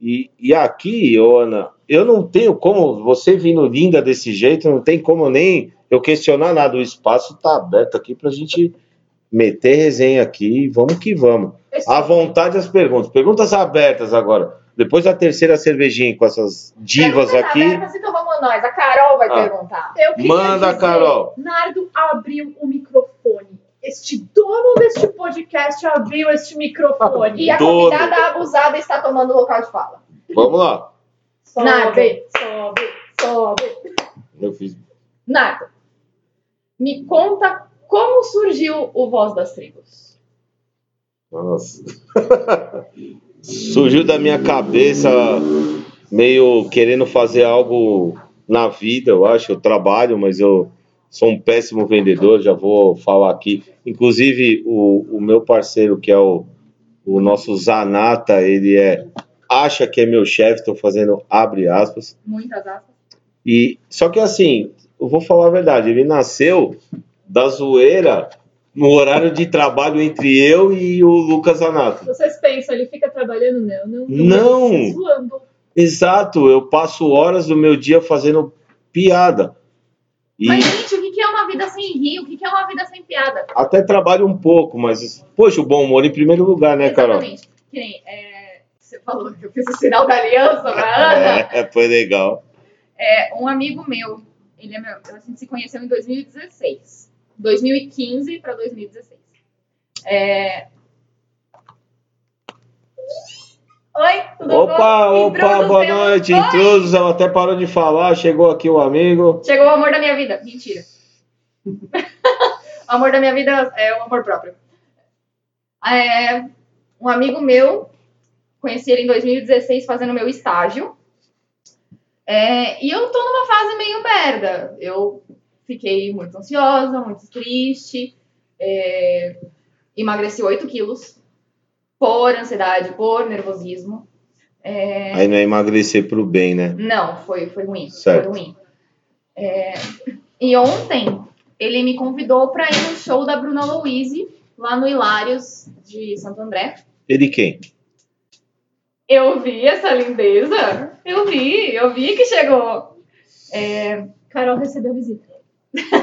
e, e aqui, ô Ana, eu não tenho como, você vindo linda desse jeito, não tem como nem eu questionar nada, o espaço tá aberto aqui pra gente meter resenha aqui e vamos que vamos. À vontade as perguntas, perguntas abertas agora, depois da terceira cervejinha com essas divas Perguntas aqui, abertas, Então vamos nós. A Carol vai Ah. perguntar. Manda, dizer, Carol. Nardo abriu o microfone. Este dono deste podcast abriu este microfone. E a Dono. convidada abusada está tomando o local de fala. vamos lá. sobe, Nardo. sobe, sobe. Eu fiz Nardo, me conta como surgiu o Voz das Tribos. Nossa. Surgiu da minha cabeça meio querendo fazer algo na vida, eu acho. Eu trabalho, mas eu sou um péssimo vendedor, já vou falar aqui. Inclusive, o, o meu parceiro, que é o, o nosso Zanata, ele é acha que é meu chefe, estou fazendo abre aspas. Muitas aspas. E só que assim, eu vou falar a verdade, ele nasceu da zoeira no horário de trabalho entre eu e o Lucas Anato. Vocês pensam, ele fica trabalhando? Não, não. Não. Zoando. Exato, eu passo horas do meu dia fazendo piada. E Mas, gente, vida sem rir? O que é uma vida sem piada? até trabalho um pouco, mas, poxa, o bom humor em primeiro lugar, né, Carol? Exatamente. Que nem, é, você falou que eu fiz o sinal da aliança pra Ana. É, foi legal. É, um amigo meu, ele é meu, a gente se conheceu em 2016. 2015 para 2016. É... Oi, tudo Opa, bom? opa, boa Introduzemos- noite, Oi! intrusos. Ela até parou de falar, chegou aqui o amigo. Chegou o amor da minha vida. Mentira. O amor da minha vida é o amor próprio. É, um amigo meu, conheci ele em 2016 fazendo meu estágio. É, e eu tô numa fase meio merda. Eu fiquei muito ansiosa, muito triste. É, emagreci 8 quilos por ansiedade, por nervosismo. É, Aí não é emagrecer pro bem, né? não, foi, foi ruim. Certo. Foi ruim. É, e ontem ele me convidou para ir no show da Bruna Louise, lá no Hilários de Santo André. Ele quem? Eu vi essa lindeza. Eu vi, eu vi que chegou. É, Carol recebeu visita.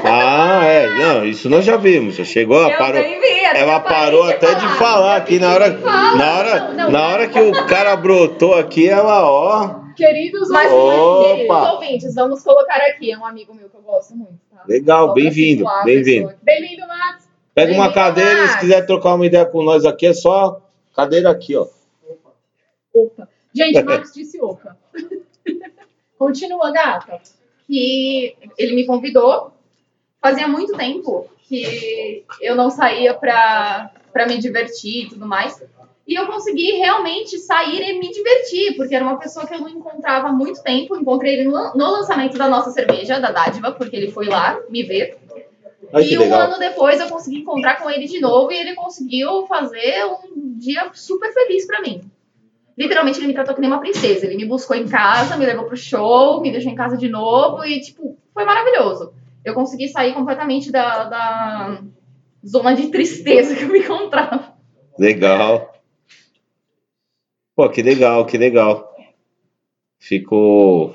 Ah, é. Não, isso nós já vimos. Chegou, ela eu parou. vi, até Ela parou até de falar aqui na hora, Fala. na hora, Não, não. na hora que o cara brotou aqui, ela, ó, Queridos Mas, Opa! queridos ouvintes, vamos colocar aqui. É um amigo meu que eu gosto muito. Tá? legal, bem-vindo, bem-vindo. Bem-vindo, Max. Pega uma Bem-vindo, cadeira e se Max. quiser trocar uma ideia com nós aqui, é só cadeira aqui, ó. Opa. Gente, Max disse opa. Continua, gata. que ele me convidou. Fazia muito tempo que eu não saía pra, pra me divertir e tudo mais. E eu consegui realmente sair e me divertir, porque era uma pessoa que eu não encontrava há muito tempo. Encontrei ele no, lançamento da nossa cerveja, da Dádiva, porque ele foi lá me ver. Ai, e um legal. ano depois eu consegui encontrar com ele de novo e ele conseguiu fazer um dia super feliz pra mim. Literalmente ele me tratou que nem uma princesa. Ele me buscou em casa, me levou pro show, me deixou em casa de novo e, tipo, foi maravilhoso. Eu consegui sair completamente da, da zona de tristeza que eu me encontrava. Legal. Pô, que legal, que legal. Fico.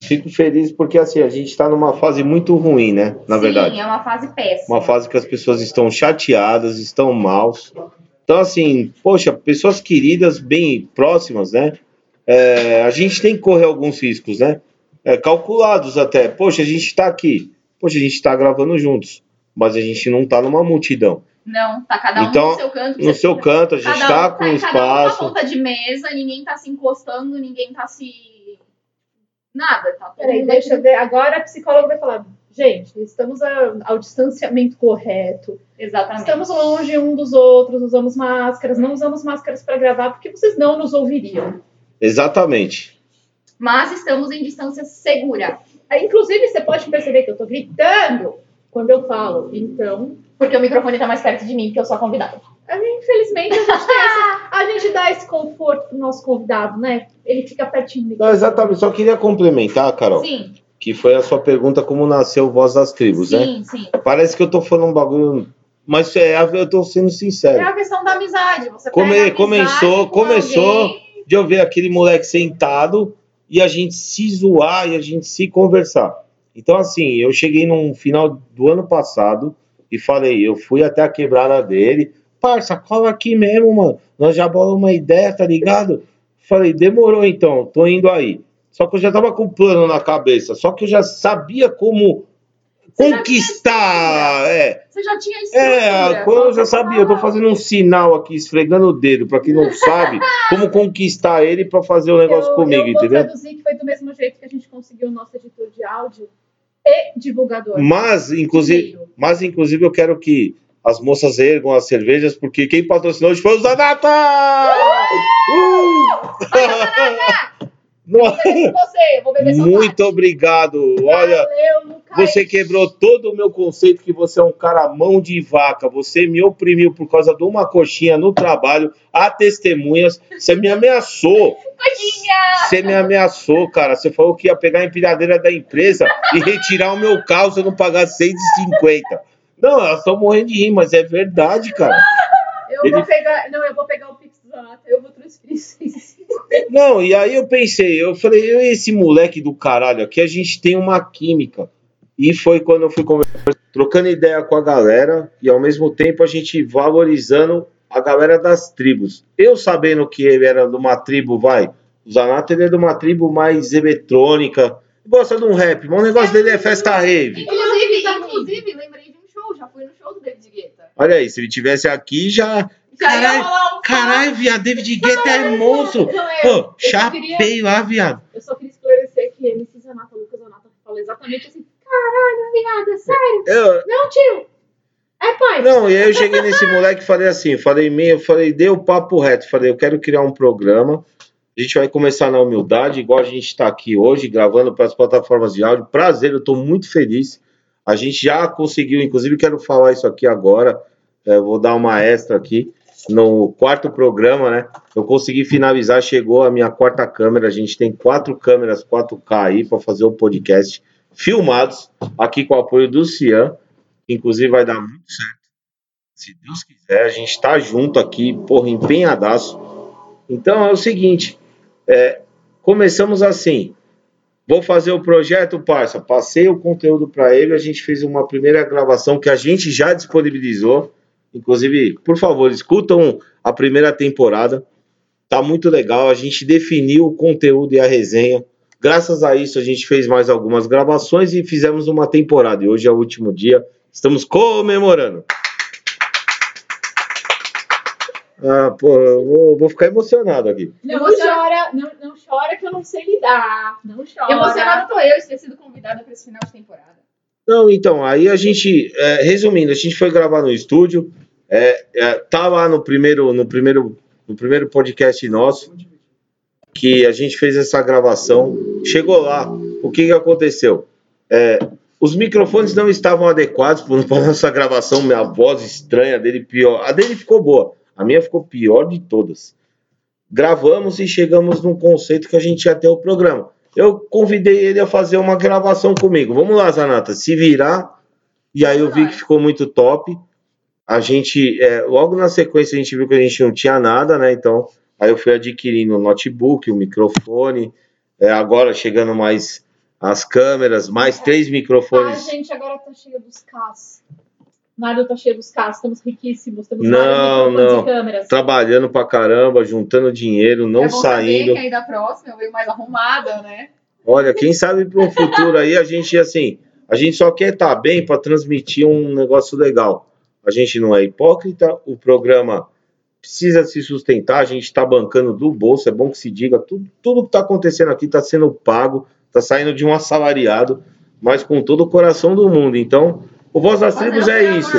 Fico feliz porque assim, a gente tá numa fase muito ruim, né? Na verdade. Sim, é uma fase péssima. Uma fase que as pessoas estão chateadas, estão maus. Então, assim, poxa, pessoas queridas, bem próximas, né? É, a gente tem que correr alguns riscos, né? É, calculados até. Poxa, a gente tá aqui. Poxa, a gente tá gravando juntos. Mas a gente não tá numa multidão. Não, tá cada um Então, no seu canto. No seu canto, a gente Cada tá um- com cada um espaço. na ponta de mesa, ninguém tá se encostando, ninguém tá se. Nada, tá Peraí, deixa eu ver. Agora a psicóloga vai falar. Gente, estamos a- ao distanciamento correto. Exatamente. Estamos longe um dos outros, usamos máscaras. Não usamos máscaras para gravar porque vocês não nos ouviriam. Exatamente. Mas estamos em distância segura. Inclusive, você pode perceber que eu tô gritando quando eu falo. Então, Porque o microfone tá mais perto de mim, porque eu sou a convidada. a gente, infelizmente, a gente, tem essa, a gente dá esse conforto pro nosso convidado, né? Ele fica pertinho do Não, exatamente. Só queria complementar, Carol, Sim, que foi a sua pergunta como nasceu Voz das Tribos, né? sim, sim. Parece que eu tô falando um bagulho, mas é, eu tô sendo É sincero. a questão da amizade. Você Come- amizade começou- com começou. alguém, De eu ver aquele moleque sentado e a gente se zoar e a gente se conversar. Então, assim, eu cheguei num final do ano passado e falei, eu fui até a quebrada dele. Parça, cola aqui mesmo, mano. Nós já bolamos uma ideia, tá ligado? Falei, demorou então, tô indo aí. Só que eu já tava com o plano na cabeça, só que eu já sabia como Você conquistar. É, Você já tinha estrutura. é, quando eu já sabia, eu tô fazendo um sinal aqui, esfregando o dedo, pra quem não sabe, como conquistar ele pra fazer o negócio eu, comigo, eu vou entendeu? traduzir que foi do mesmo jeito que a gente conseguiu o nosso editor de áudio e divulgador. Mas, inclusive, mas, inclusive, eu quero que as moças ergam as cervejas, porque quem patrocinou hoje foi os da Data! Uh! Eu vou beber com você, eu vou beber Muito obrigado. Olha, Valeu. Você quebrou todo o meu conceito que você é um cara mão de vaca. Você me oprimiu por causa de uma coxinha no trabalho. Há testemunhas. Você me ameaçou. Coxinha! Você me ameaçou, cara. Você falou que ia pegar a empilhadeira da empresa e retirar o meu carro se eu não pagar 6,50. Não, elas estão morrendo de rir, mas é verdade, cara. Eu Ele- vou pegar. Não, eu vou pegar o Pix do eu vou transferir 650. Não, e aí eu pensei, eu falei, eu e esse moleque do caralho aqui, a gente tem uma química. E foi quando eu fui conversar, trocando ideia com a galera e ao mesmo tempo a gente valorizando a galera das tribos. Eu sabendo que ele era de uma tribo, vai, o Zanato ele é de uma tribo mais eletrônica, gosta de um rap, mas o negócio dele é festa rave. Inclusive, inclusive, lembrei de um show, já fui no show do David Guetta. Olha aí, se ele tivesse aqui já. Caralho, um caralho, viado, David Guetta é monstro. Pô, chapei lá, viado. eu só queria esclarecer que MC Zanata, Lucas Zanata, falou exatamente assim: caralho, viado, é sério? Eu, Não, tio! É pai! Não, e aí eu cheguei nesse moleque e falei assim, falei meio, falei, dei o papo reto, falei, eu quero criar um programa. A gente vai começar na humildade, igual a gente está aqui hoje, gravando para as plataformas de áudio. Prazer, eu estou muito feliz. A gente já conseguiu, inclusive quero falar isso aqui agora. é, vou dar uma extra aqui. No quarto programa, né? Eu consegui finalizar, chegou a minha quarta câmera. A gente tem quatro câmeras 4K aí para fazer o podcast, filmados, aqui com o apoio do Cian. Inclusive vai dar muito certo. Se Deus quiser, a gente está junto aqui, porra, empenhadaço. Então é o seguinte, é, começamos assim. Vou fazer o projeto, parça. Passei o conteúdo para ele. A gente fez uma primeira gravação que a gente já disponibilizou. Inclusive, por favor, escutam a primeira temporada. Tá muito legal. A gente definiu o conteúdo e a resenha. Graças a isso, a gente fez mais algumas gravações e fizemos uma temporada. E hoje é o último dia. Estamos comemorando. Ah, pô, eu vou, vou ficar emocionado aqui. Não Emocionado. chora, não, não chora que eu não sei lidar. Não chora. Emocionada tô eu de ter sido convidada para esse final de temporada. Não, então, aí a gente, é, resumindo, a gente foi gravar no estúdio, é, é, tá lá no primeiro, no primeiro, no primeiro podcast nosso, que a gente fez essa gravação, chegou lá, o que, que aconteceu? É, os microfones não estavam adequados para nossa gravação, minha voz estranha dele pior, a dele ficou boa, a minha ficou pior de todas. Gravamos e chegamos num conceito que a gente ia ter o programa. Eu convidei ele a fazer uma gravação comigo. Vamos lá, Zanata, se virar. E aí eu vi que ficou muito top. A gente, é, logo na sequência, a gente viu que a gente não tinha nada, né? Então, aí eu fui adquirindo o notebook, o microfone. É, agora chegando mais as câmeras, mais três microfones. gente agora tá cheio dos carros. Nada tá cheio dos carros, estamos riquíssimos, temos Não, não. câmeras. Trabalhando pra caramba, juntando dinheiro, não é bom saindo. saber que aí da próxima eu venho mais arrumada, né? Olha, quem sabe para um futuro aí a gente assim, a gente só quer estar bem para transmitir um negócio legal. A gente não é hipócrita, o programa precisa se sustentar, a gente está bancando do bolso, é bom que se diga, tudo, tudo que está acontecendo aqui está sendo pago, está saindo de um assalariado, mas com todo o coração do mundo. Então, o Voz das Tribos é isso.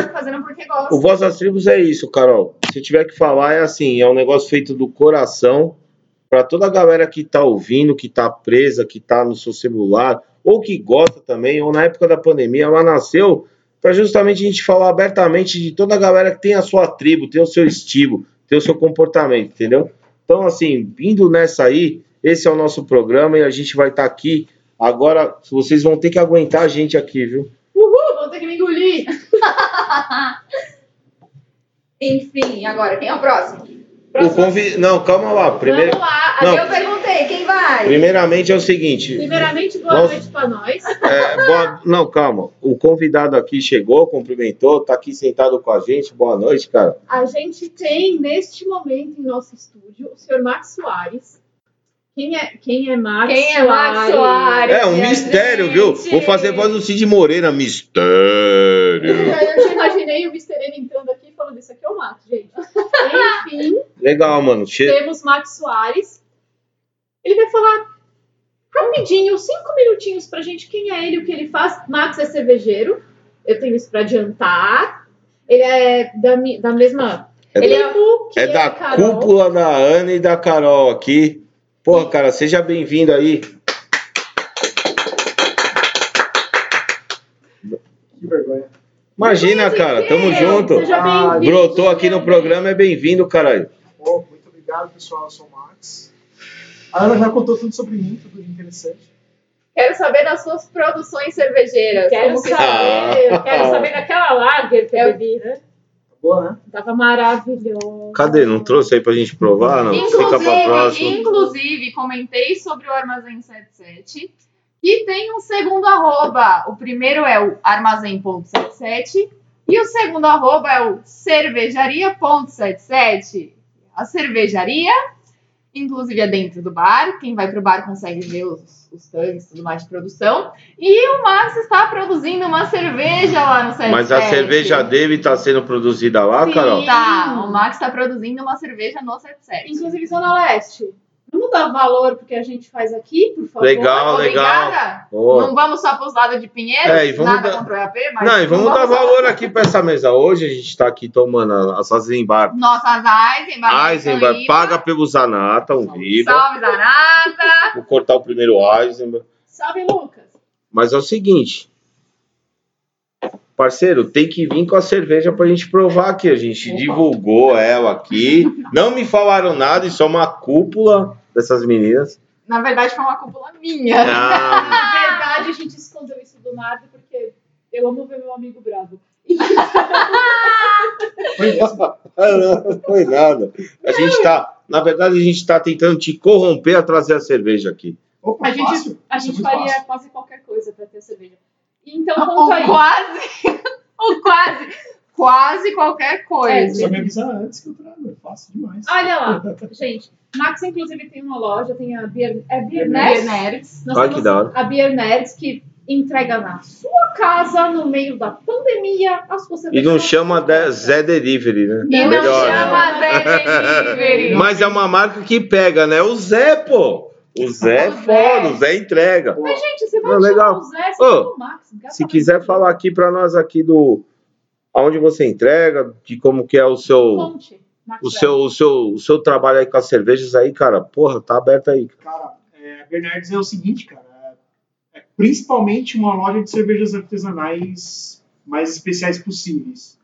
amor. O Voz das Tribos é isso, Carol. Se tiver que falar, é assim: é um negócio feito do coração para toda a galera que tá ouvindo, que tá presa, que tá no seu celular, ou que gosta também, ou na época da pandemia, ela nasceu para justamente a gente falar abertamente de toda a galera que tem a sua tribo, tem o seu estilo, tem o seu comportamento, entendeu? Então, assim, vindo nessa aí, esse é o nosso programa e a gente vai estar aqui. Agora, vocês vão ter que aguentar a gente aqui, viu? Uhul, vou ter que me engolir. Enfim, agora, quem é o próximo? O convi... Não, calma lá. Primeiro... Vamos lá. Não. Eu perguntei, quem vai? Primeiramente é o seguinte. Primeiramente, boa Nossa. noite pra nós. é, boa- Não, calma. O convidado aqui chegou, cumprimentou, tá aqui sentado com a gente. Boa noite, cara. A gente tem, neste momento, em nosso estúdio, o senhor Max Soares. Quem é, quem é Max Quem é Max Soares? É um mistério, gente? viu? Vou fazer voz do Cid Moreira. Mistério. Eu já imaginei o Mr. N entrando aqui e falando isso aqui é o Max, gente. Enfim, Legal, mano. Che... temos Max Soares. Ele vai falar rapidinho, cinco minutinhos pra gente quem é ele, o que ele faz. Max é cervejeiro. Eu tenho isso pra adiantar. Ele é da, da mesma. É ele da- é, É da Carol. cúpula da Ana e da Carol aqui. Porra, cara, seja bem-vindo aí. Que vergonha. Imagina, cara, tamo junto. Seja Ah. Brotou aqui no programa, é bem-vindo, caralho. Muito obrigado, pessoal. Eu sou o Max. A Ana já contou tudo sobre mim, tudo interessante. Quero saber das suas produções cervejeiras. Quero saber, Ah. quero saber daquela lager que eu bebi, né? Boa, né? Tava maravilhoso. Cadê? Não trouxe aí pra gente provar? Não? Fica pra Inclusive, próxima. inclusive, comentei sobre o Armazém 77, que tem um segundo arroba. O primeiro é o armazém.77 e o segundo arroba é o cervejaria.77. A cervejaria, inclusive, é dentro do bar. Quem vai pro bar consegue ver os, os tanques e tudo mais de produção. E o Max está produzindo uma cerveja lá no 77. Mas a cerveja dele tá sendo produzida lá, Sim. Carol? Tá, o Max está produzindo uma cerveja no 77. Inclusive, Zona Leste. Vamos dar valor porque a gente faz aqui, por favor. Legal, legal. Obrigada. Ô. Não vamos só pros lados de Pinheiros, É, e vamos nada dar- contra o EAP, mas... Não, e vamos não dar só- valor aqui pra essa mesa. Hoje a gente tá aqui tomando as Eisenbar. Nossas Eisenbar. Eisenbar paga pelo Zanata, um viva. Salve, Zanata. Vou cortar o primeiro Eisenbar. Sabe, Lucas? Mas é o seguinte. Parceiro, tem que vir com a cerveja pra gente provar aqui. A gente Opa. divulgou ela aqui. Não me falaram nada, isso é uma cúpula dessas meninas. Na verdade, foi uma cúpula minha. Ah, Na verdade, a gente escondeu isso do Nardo porque eu amo ver meu amigo bravo. Foi mesmo. não foi nada. A gente tá, na verdade, a gente tá tentando te corromper a trazer a cerveja aqui. Opa, A gente, fácil. a gente faria fácil. quase qualquer coisa pra ter cerveja. Então, Ou conta aí. quase. Ou quase. Quase qualquer É, coisa. Só me avisar antes que eu trago. É fácil demais. Olha lá, gente. Max, inclusive, tem uma loja, tem a Beer, é Beer Beer Nerds? Nós que da hora. a Beer Nerds que entrega na sua casa, no meio da pandemia, as E não chama de-. Zé Delivery, né? E não Melhor, né? chama Zé Delivery. Mas é uma marca que pega, né? O Zé, pô. O Zé é O Zé. foda, o Zé entrega. Mas, gente, você vai Não, chamar legal. o Zé, você chama o Max. Se quiser falar aqui pra nós aqui do aonde você entrega, de como que é o seu Conte, o seu o seu o seu trabalho aí com as cervejas aí, cara. Porra, tá aberto aí. Cara, é, a Bernardes é o seguinte, cara. É principalmente uma loja de cervejas artesanais mais especiais possíveis.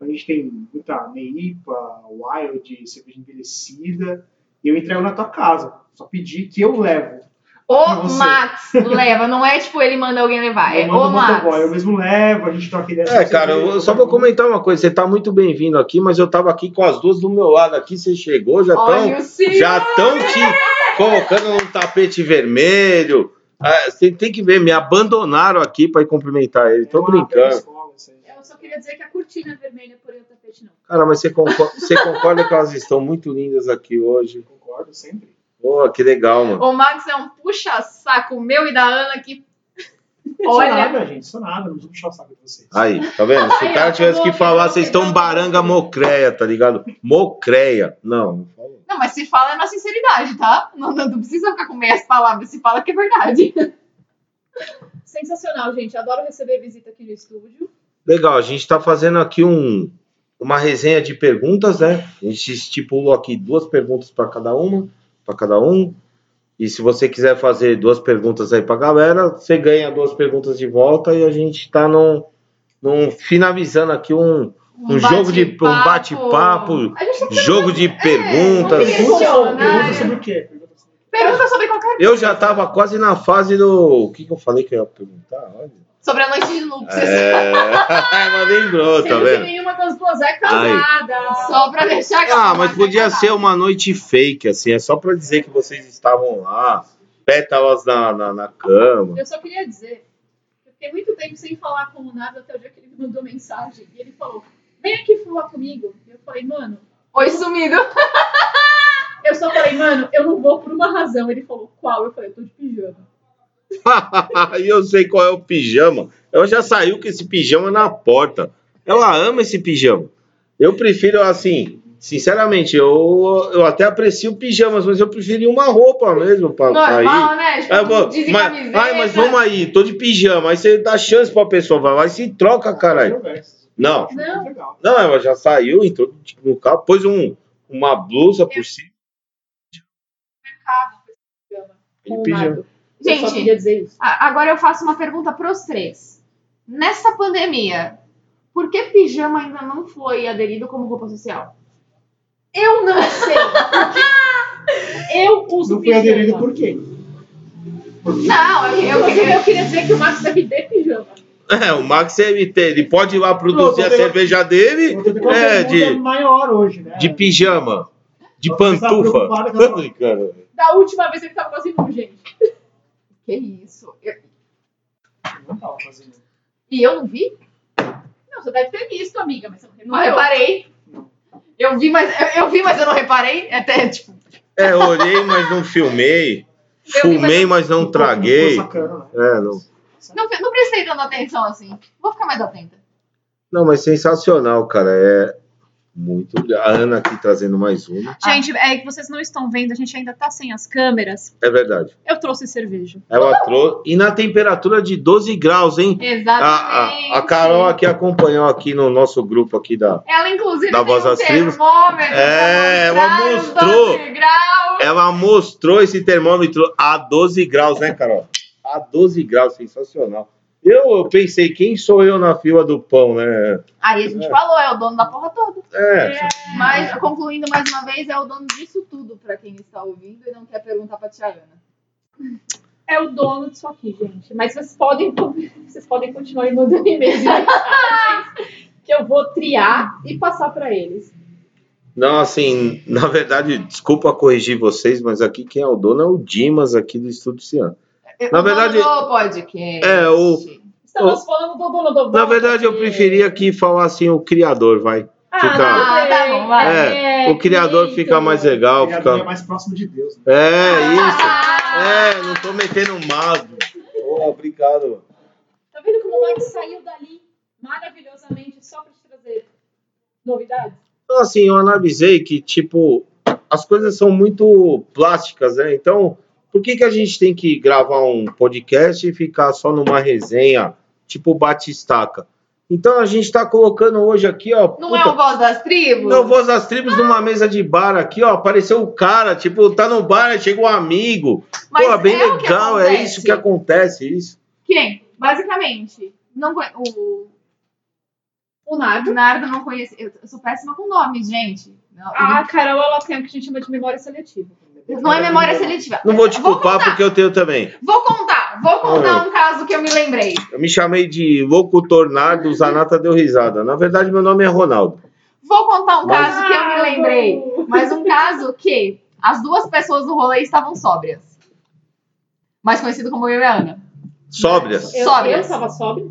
A gente tem muita Neipa, Wild, cerveja envelhecida. E eu entrego na tua casa. Só pedir que eu levo. O você? Max leva, não é tipo ele manda alguém levar, é eu o o motoboy, eu Max. mesmo levo, a gente troca ideia. É, cara, eu só vou comentar uma coisa. Você tá muito bem-vindo aqui, mas eu tava aqui com as duas do meu lado aqui. Você chegou, já estão já estão te colocando num tapete vermelho. Ah, Você tem que ver, me abandonaram aqui pra ir cumprimentar ele. Tô É brincando. aí. Eu só queria dizer que a cortina é vermelha, porém o tapete não. Cara, mas você concorda, você concorda que elas estão muito lindas aqui hoje? Concordo sempre. Pô, que legal, mano. O Max é um puxa-saco meu e da Ana que. Sou Olha, nada, gente, sou nada, não vou puxar o saco de vocês. Aí, tá vendo? Se o cara tivesse que falar, vocês estão baranga mocreia, tá ligado? Mocreia. Não, não falou. Não, mas se fala é na sinceridade, tá? Não, não, não precisa ficar com meias palavras, se fala que é verdade. Sensacional, gente. Adoro receber visita aqui no estúdio. Legal, a gente tá fazendo aqui um, uma resenha de perguntas, né? A gente estipulou aqui duas perguntas para cada uma, para cada um. E se você quiser fazer duas perguntas aí pra galera, você ganha duas perguntas de volta e a gente tá num, num finalizando aqui um, um jogo de um bate-papo, A jogo de perguntas. vamos Pergunta, sobre o quê? Pergunta sobre o quê? Pergunta sobre qualquer Eu já tava quase na fase do. O que, que eu falei que eu ia perguntar? Olha. Sobre a noite de núpcias. É, mas lembrou, tá vendo? nenhuma das duas é casada. Só pra deixar Ah, mas podia ser uma noite fake, assim, é só pra dizer que vocês estavam lá, pétalas na, na, na cama. Eu só queria dizer, eu fiquei muito tempo sem falar com o Nardo até o dia que ele me mandou mensagem. E ele falou, vem aqui falar comigo. E eu falei, mano, Oi, sumido. eu só falei, mano, eu não vou por uma razão. Ele falou, qual? Eu falei, eu tô de pijama. e eu sei qual é o pijama. Ela já saiu com esse pijama na porta. Ela ama esse pijama. Eu prefiro, assim, sinceramente, eu, eu até aprecio pijamas, mas eu preferi uma roupa mesmo pra. Normal, né? Tipo, Aí vou, mas, camiseta. ai, mas vamos aí, tô de pijama. Aí você dá chance pra pessoa, vai e se troca, caralho. Não, Não. não, ela já saiu, entrou tipo, no carro, pôs um, uma blusa por cima. Mercado pijama. de pijama. Nardo. Eu só Gente, queria dizer isso. a- agora eu faço uma pergunta pros três. nessa pandemia, por que pijama ainda não foi aderido como roupa social? Eu não sei. eu uso Não foi aderido pijama. por? Porque Não, eu, eu, eu, eu queria dizer que o Max deve ter pijama. É, o Max MT, ele pode ir lá produzir Não, a cerveja dele é, é de, maior hoje, né? de pijama, de tá pantufa. Da última vez ele tava quase nu, gente. Que isso? Eu- Não tava fazendo. e eu não vi? Não, você deve ter visto, amiga, mas você não Não reparei. Eu vi, mas eu, eu vi, mas eu não reparei. Até, tipo, É, olhei, mas não filmei. Eu vi, Fumei, mas não traguei. Sacana, né? É, não. não, não prestei tanta atenção assim. Vou ficar mais atenta. Não, mas sensacional, cara. É muito. A Ana aqui trazendo mais uma. Gente, é que vocês não estão vendo, a gente ainda tá sem as câmeras. É verdade. Eu trouxe cerveja. Ela trouxe. E na temperatura de 12 graus, hein? A, Exatamente. a, a Carol aqui acompanhou aqui no nosso grupo aqui da. Ela, inclusive, Da Voz um das Tribos. termômetro. É, ela mostrou. 12 graus. Ela mostrou esse termômetro a 12 graus, né, Carol? A 12 graus, sensacional. Eu, eu pensei, quem sou eu na fila do pão, né? Aí a gente É. falou, é o dono da porra toda. É, Mas, concluindo mais uma vez, é o dono disso tudo, pra quem está ouvindo e não quer perguntar pra tia Ana. É o dono disso aqui, gente. Mas vocês podem, vocês podem continuar me mandando e-mails que eu vou triar e passar pra eles. Não, assim, na verdade, desculpa corrigir vocês, mas aqui quem é o dono é o Dimas aqui do Estúdio Cian. Na O dono verdade- do podcast. É, o- Estamos falando do dono do Na verdade, eu preferia que falassem o criador, vai. Ah, fica- tá bom, vai. É, o criador fica mais legal. O criador é Fica... mais próximo de Deus. Né? É, isso. Ah, É, não tô metendo mago. Oh, obrigado. Tá vendo como o Max saiu dali maravilhosamente só pra te trazer novidades? Então, assim, eu analisei que, tipo, as coisas são muito plásticas, né? Então, por que, que a gente tem que gravar um podcast e ficar só numa resenha, tipo Batistaca? Então, a gente tá colocando hoje aqui, ó. Não puta, é o voz das tribos? Não, Voz das Tribos numa mesa de bar aqui, ó. Apareceu o cara, tipo, tá no bar, chega um amigo. Mas Pô, bem é o que legal, é isso que acontece, isso. Quem? Basicamente, não conhe... o O Nardo. Leonardo não conhece. Eu sou péssima com nomes, gente. Não, A Carol, ela tem o que a gente chama de memória seletiva. Não é memória seletiva. Não vou te Vou culpar contar. porque eu tenho também. Vou contar, vou contar um caso que eu me lembrei. Eu me chamei de locutor Nardo, Zanata deu risada. Na verdade, meu nome é Ronaldo. Vou contar um Mas- caso que eu me lembrei. Mas um caso que as duas pessoas no rolê estavam sóbrias. Mais conhecido como eu e a Ana. Sóbrias? Eu, Sóbrias. eu tava sóbria.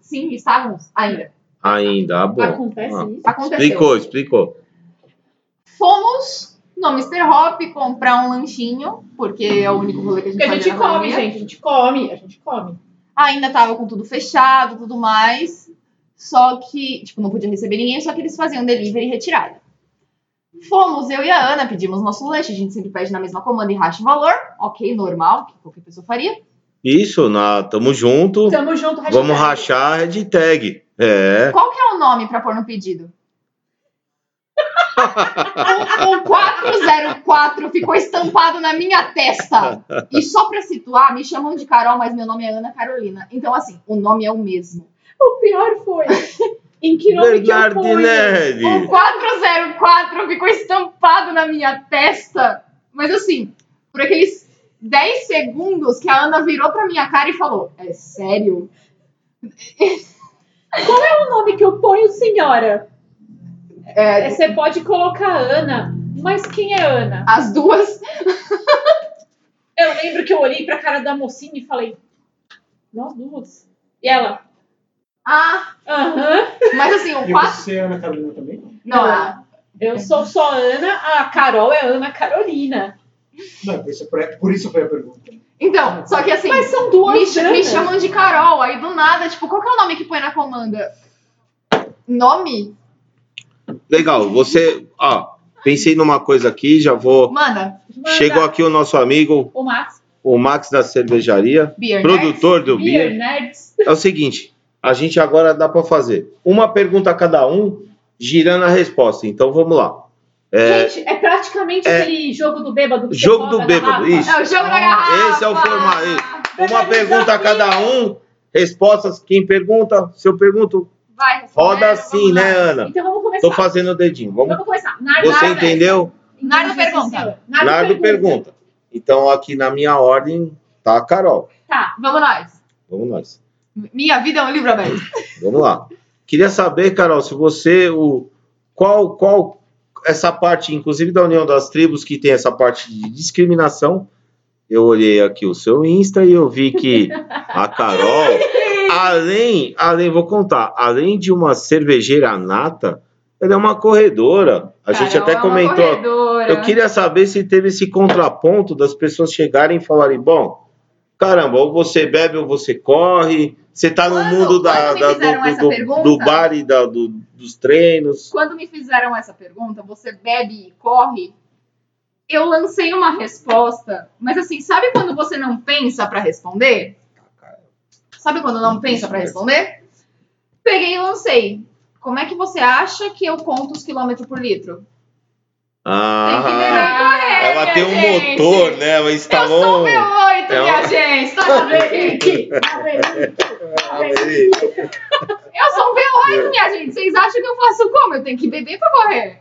Sim, estávamos ainda. Ainda, ah, bom. Acontece Ah, isso. Aconteceu. Explicou, explicou. Fomos no Mr. Hop comprar um lanchinho, porque é o único rolê que a gente Porque a gente come, pandemia. gente. A gente come, a gente come. Ainda tava com tudo fechado, tudo mais. Só que, tipo, não podia receber ninguém, só que eles faziam delivery e retirada. Fomos, eu e a Ana, pedimos nosso lanche, a gente sempre pede na mesma comanda e racha o valor. Ok, normal, que qualquer pessoa faria. Isso, na, tamo junto. Tamo junto, hashtag. Vamos rachar a hashtag. É. Qual que é o nome pra pôr no pedido? O, o 404 ficou estampado na minha testa. E só pra situar, me chamam de Carol, mas meu nome é Ana Carolina. Então, assim, o nome é o mesmo. O pior foi. Em que nome que eu ponho? O 404 ficou estampado na minha testa. Mas assim, por aqueles 10 segundos que a Ana virou pra minha cara e falou: É sério? Qual é o nome que eu ponho, senhora? É, Você pode colocar Ana, mas quem é Ana? as duas. Eu lembro que eu olhei pra cara da mocinha e falei, nós duas. E ela, Ah, aham, mas assim, o E 4. você, Ana Carolina, também? Não, a- eu sou só Ana, a Carol é Ana Carolina. Não, por isso, por isso foi a pergunta. Então, só que assim, Mas são duas me, ch- me chamam de Carol, aí do nada, tipo, qual que é o nome que põe na comanda? Nome? Legal, você. Ó, pensei numa coisa aqui, já vou. Manda, Manda Chegou aqui o nosso amigo, O Max, o Max da cervejaria, Beer produtor do Beer Beer. Nerds. É o seguinte, a gente agora dá para fazer uma pergunta a cada um, girando a resposta. Então vamos lá. É, Gente, é praticamente é- aquele jogo do bêbado. que Jogo do bêbado, isso. É o jogo da garrafa. Esse é o formato. Uma pergunta a cada um respostas. Quem pergunta, se eu pergunto, Vai, roda responder, assim, né, Ana? Então vamos começar. Tô fazendo o dedinho. Vamos. Vamos começar. Nardo, Você Nardo, entendeu? Nardo Então, pergunta. Nardo pergunta. Então, aqui na minha ordem tá a Carol. Tá, vamos nós. Vamos nós. Minha vida é um livro aberto. Vamos lá. Queria saber, Carol, se você o qual qual essa parte, inclusive da União das Tribos, que tem essa parte de discriminação. Eu olhei aqui o seu Insta e eu vi que a Carol, além, além, vou contar, além de uma cervejeira nata, ela é uma corredora. A gente Carol até é uma comentou. corredora. Eu queria saber se teve esse contraponto das pessoas chegarem e falarem, bom, caramba, ou você bebe ou você corre, você tá no mundo da, da- do, do- pergunta- do bar e do- dos treinos. Quando me fizeram essa pergunta, você bebe e corre? Eu lancei uma resposta, mas assim, sabe quando você não pensa pra responder? Sabe quando não pensa pra responder? Peguei e lancei. Como é que você acha que eu conto os quilômetros por litro? Tem que Ah, ela tem um gente. motor, né? Ela Eu instalou sou um. V8, É minha gente! Tá na frente. Eu sou um V8, minha gente! Vocês acham que eu faço como? Eu tenho que beber pra correr?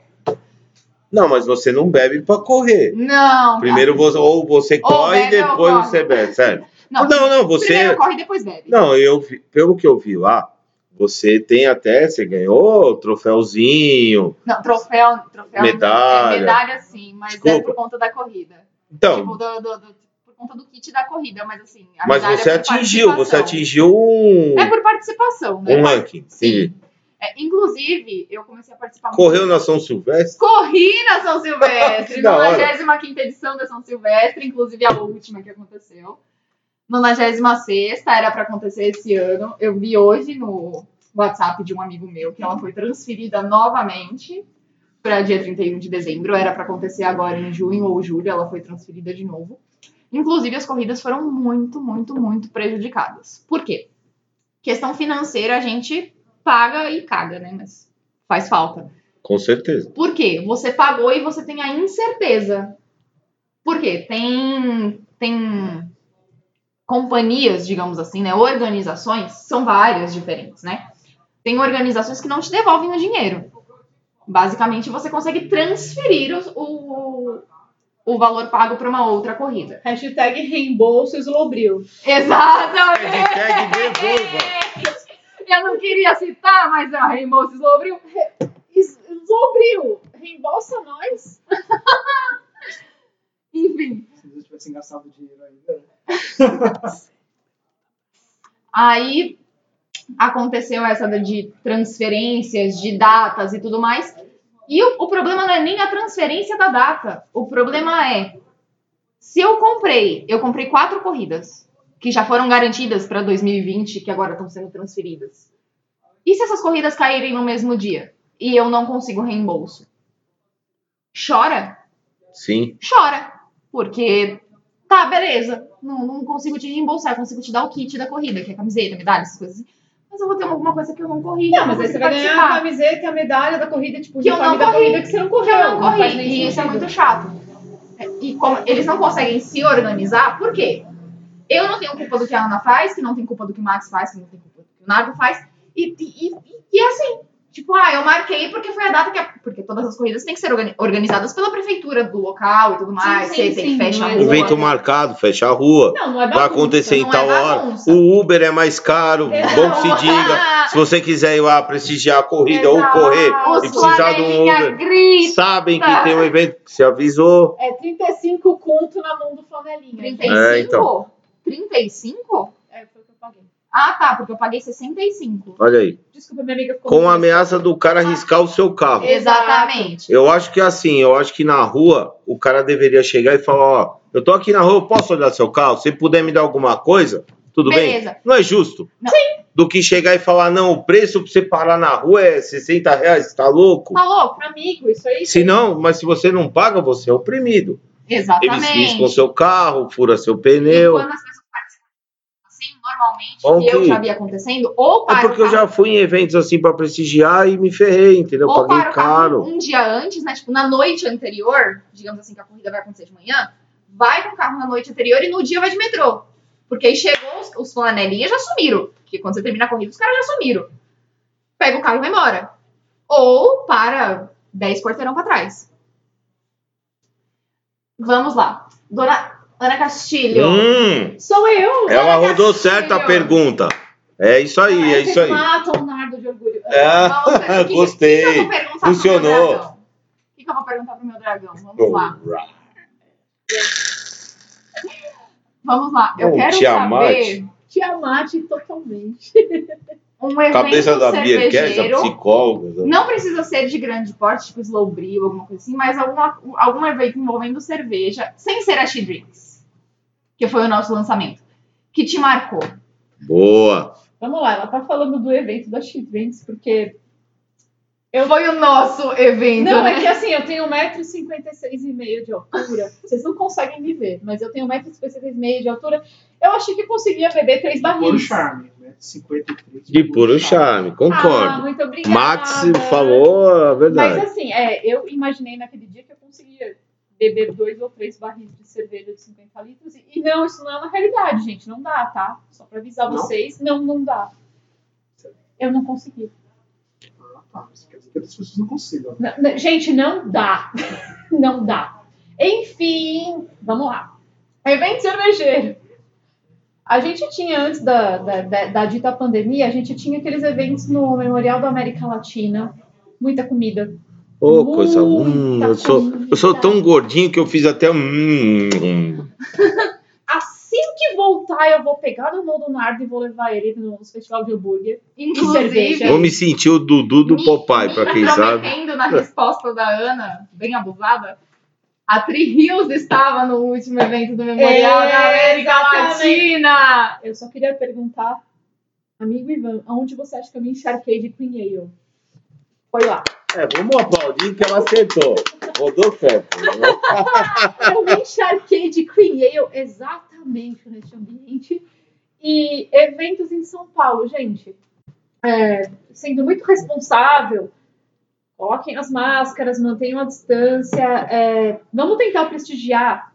Não, mas você não bebe pra correr. Não. Primeiro você, ou você Ou corre e depois você bebe, certo? Não, Não, não, você. Primeiro corre e depois bebe. Não, eu vi- pelo que eu vi lá, você tem até, você ganhou troféuzinho. Não, troféu, troféu Medalha. É medalha sim, mas é Desculpa. por conta da corrida. Então, Tipo, do, do- do- por conta do kit da corrida, mas assim. mas medalha você é atingiu, você atingiu um, É por participação, né? um ranking. Sim. É, inclusive, eu comecei a participar Correu muito. na São Silvestre? Corri na São Silvestre, Que da hora. 95 edição da São Silvestre, inclusive a última que aconteceu. 96 era para acontecer esse ano. Eu vi hoje no WhatsApp de um amigo meu que ela foi transferida novamente para dia 31 de dezembro. Era para acontecer agora em junho ou julho, ela foi transferida de novo. Inclusive, as corridas foram muito, muito, muito prejudicadas. Por quê? Questão financeira, a gente paga e caga, né? Mas faz falta. Com certeza. Por quê? Você pagou e você tem a incerteza. Por quê? Tem, tem companhias, digamos assim, né? Organizações, são várias diferentes, né? Tem organizações que não te devolvem o dinheiro. Basicamente, você consegue transferir os- o, o valor pago para uma outra corrida. Hashtag reembolso Slobril. Exatamente! Hashtag devolva. Eu não queria citar, mas a Reembolso Slobril. Slobril, reembolsa nós. Enfim. Se eles tivessem gastado dinheiro ainda. Aí aconteceu essa de transferências, de datas e tudo mais. E o, o problema não é nem a transferência da data. O problema é se eu comprei, eu comprei quatro corridas que já foram garantidas para 2020, que agora estão sendo transferidas. E se essas corridas caírem no mesmo dia e eu não consigo reembolso? Chora? Sim. chora. Porque, tá, beleza, não, não consigo te reembolsar, consigo te dar o kit da corrida, que é camiseta, medalha, essas coisas assim. Mas eu vou ter alguma coisa que eu não corri. Não, mas aí você vai ganhar a participar, camiseta e a medalha da corrida, tipo, Que eu não corri. corrida que você não correu. que eu não corri. E isso é sentido. muito chato. E como eles não conseguem se organizar, por quê? Eu não tenho culpa do que a Ana faz, que não tem culpa do que o Max faz, que não tem culpa do que o Nardo faz. E, e, e, e é assim. Tipo, ah, eu marquei porque foi a data que. A, porque todas as corridas têm que ser organi- organizadas pela prefeitura do local e tudo mais. sim, você tem sim, que fechar a rua. Evento marcado, fecha a rua. Não, não é Vai bagunça. acontecer em não é tal hora. O Uber é mais caro. Exato. Bom que se diga. Se você quiser ir lá prestigiar a corrida ou Exato. correr Os e precisar de um Uber, grita. sabem que tem um evento que se avisou. É 35 conto na mão do flanelinha. 35? É, então. 35? É, foi o que eu paguei. Ah, tá, porque eu paguei 65. Olha aí. Desculpa, minha amiga ficou Com a ameaça do cara arriscar o seu carro. Exatamente. Eu acho que assim, eu acho que na rua o cara deveria chegar e falar, ó, eu tô aqui na rua, eu posso olhar seu carro? Se puder me dar alguma coisa, tudo Beleza. bem? Não é justo? Não. Do que chegar e falar, não, o preço pra você parar na rua é 60 reais, tá louco? Tá louco? Amigo, isso aí. Se não, mas se você não paga, você é oprimido. Eles Exatamente. riscam seu carro, fura seu E pneu. quando as pessoas assim, normalmente, Bom que eu já vi acontecendo, ou É para porque eu já fui em eventos assim pra prestigiar e me ferrei, entendeu? ou Paguei para caro. um dia antes, né? Tipo, na noite anterior, digamos assim, que a corrida vai acontecer de manhã, vai com o carro na noite anterior e no dia vai de metrô. Porque aí chegou os, os flanelinhas já sumiram. Porque quando você termina a corrida, os caras já sumiram. Pega o carro e vai embora. Ou para 10 quarteirão pra trás. Vamos lá. Dona Ana Castilho. Hum, Sou eu! ela Dona rodou Castilho. certo a pergunta. É isso aí, é isso aí. matam o Nardo de orgulho. É, que- gostei. Que, eu vou perguntar pro Funcionou. dragão? O que, que eu vou perguntar pro meu dragão? Vamos lá. Vamos lá. Eu Oh, quero Tiamat. saber Tiamat totalmente. um evento Cabeça da a cervejeiro. psicóloga. Não precisa ser de grande porte, tipo Slow Brew, alguma coisa assim, mas alguma, algum evento envolvendo cerveja, sem ser a She Drinks, que foi o nosso lançamento, que te marcou. Boa. Vamos lá, ela tá falando do evento da Drinks, porque. Foi o nosso evento. Não, né? é que assim, eu tenho 1,56m de altura. Vocês não conseguem me ver, mas eu tenho 1,56m de altura. Eu achei que eu conseguia beber três Puro barris. charme, né? 53. De puro charme, Ah, concordo. muito obrigada. Max falou a Mas verdade. assim, é, eu imaginei naquele dia que eu conseguia beber dois ou três barris de cerveja de 50 litros. E, não, isso não é uma realidade, gente. Não dá, tá? Só pra avisar Não? vocês. Não, não dá. Eu não consegui. Ah, tá. Isso quer dizer que as pessoas não consigam. Não, gente, não dá. não dá. Enfim, vamos lá. Evento cervejeiro. A gente tinha, antes da, da, da, da dita pandemia, a gente tinha aqueles eventos no Memorial da América Latina. Muita comida. Ô, coisa. Hum, eu, sou, eu sou tão gordinho que eu fiz até hum. Assim que voltar, eu vou pegar no mão do Nardo e vou levar ele no festival de hambúrguer. Inclusive, cerveja. Vou me sentir o Dudu do me- Popeye, pra quem sabe. na resposta da Ana, bem abusada, a Tri Rios estava no último evento do Memorial É, da América exatamente. Latina. Eu só queria perguntar, amigo Ivan, aonde você acha que eu me encharquei de Queen Ale? Foi lá. É, vamos aplaudir que ela acertou. Rodou certo. né? Eu me encharquei de Queen Ale exatamente nesse ambiente. E eventos em São Paulo, gente. é, sendo muito responsável, coloquem as máscaras, mantenham a distância. é, vamos tentar prestigiar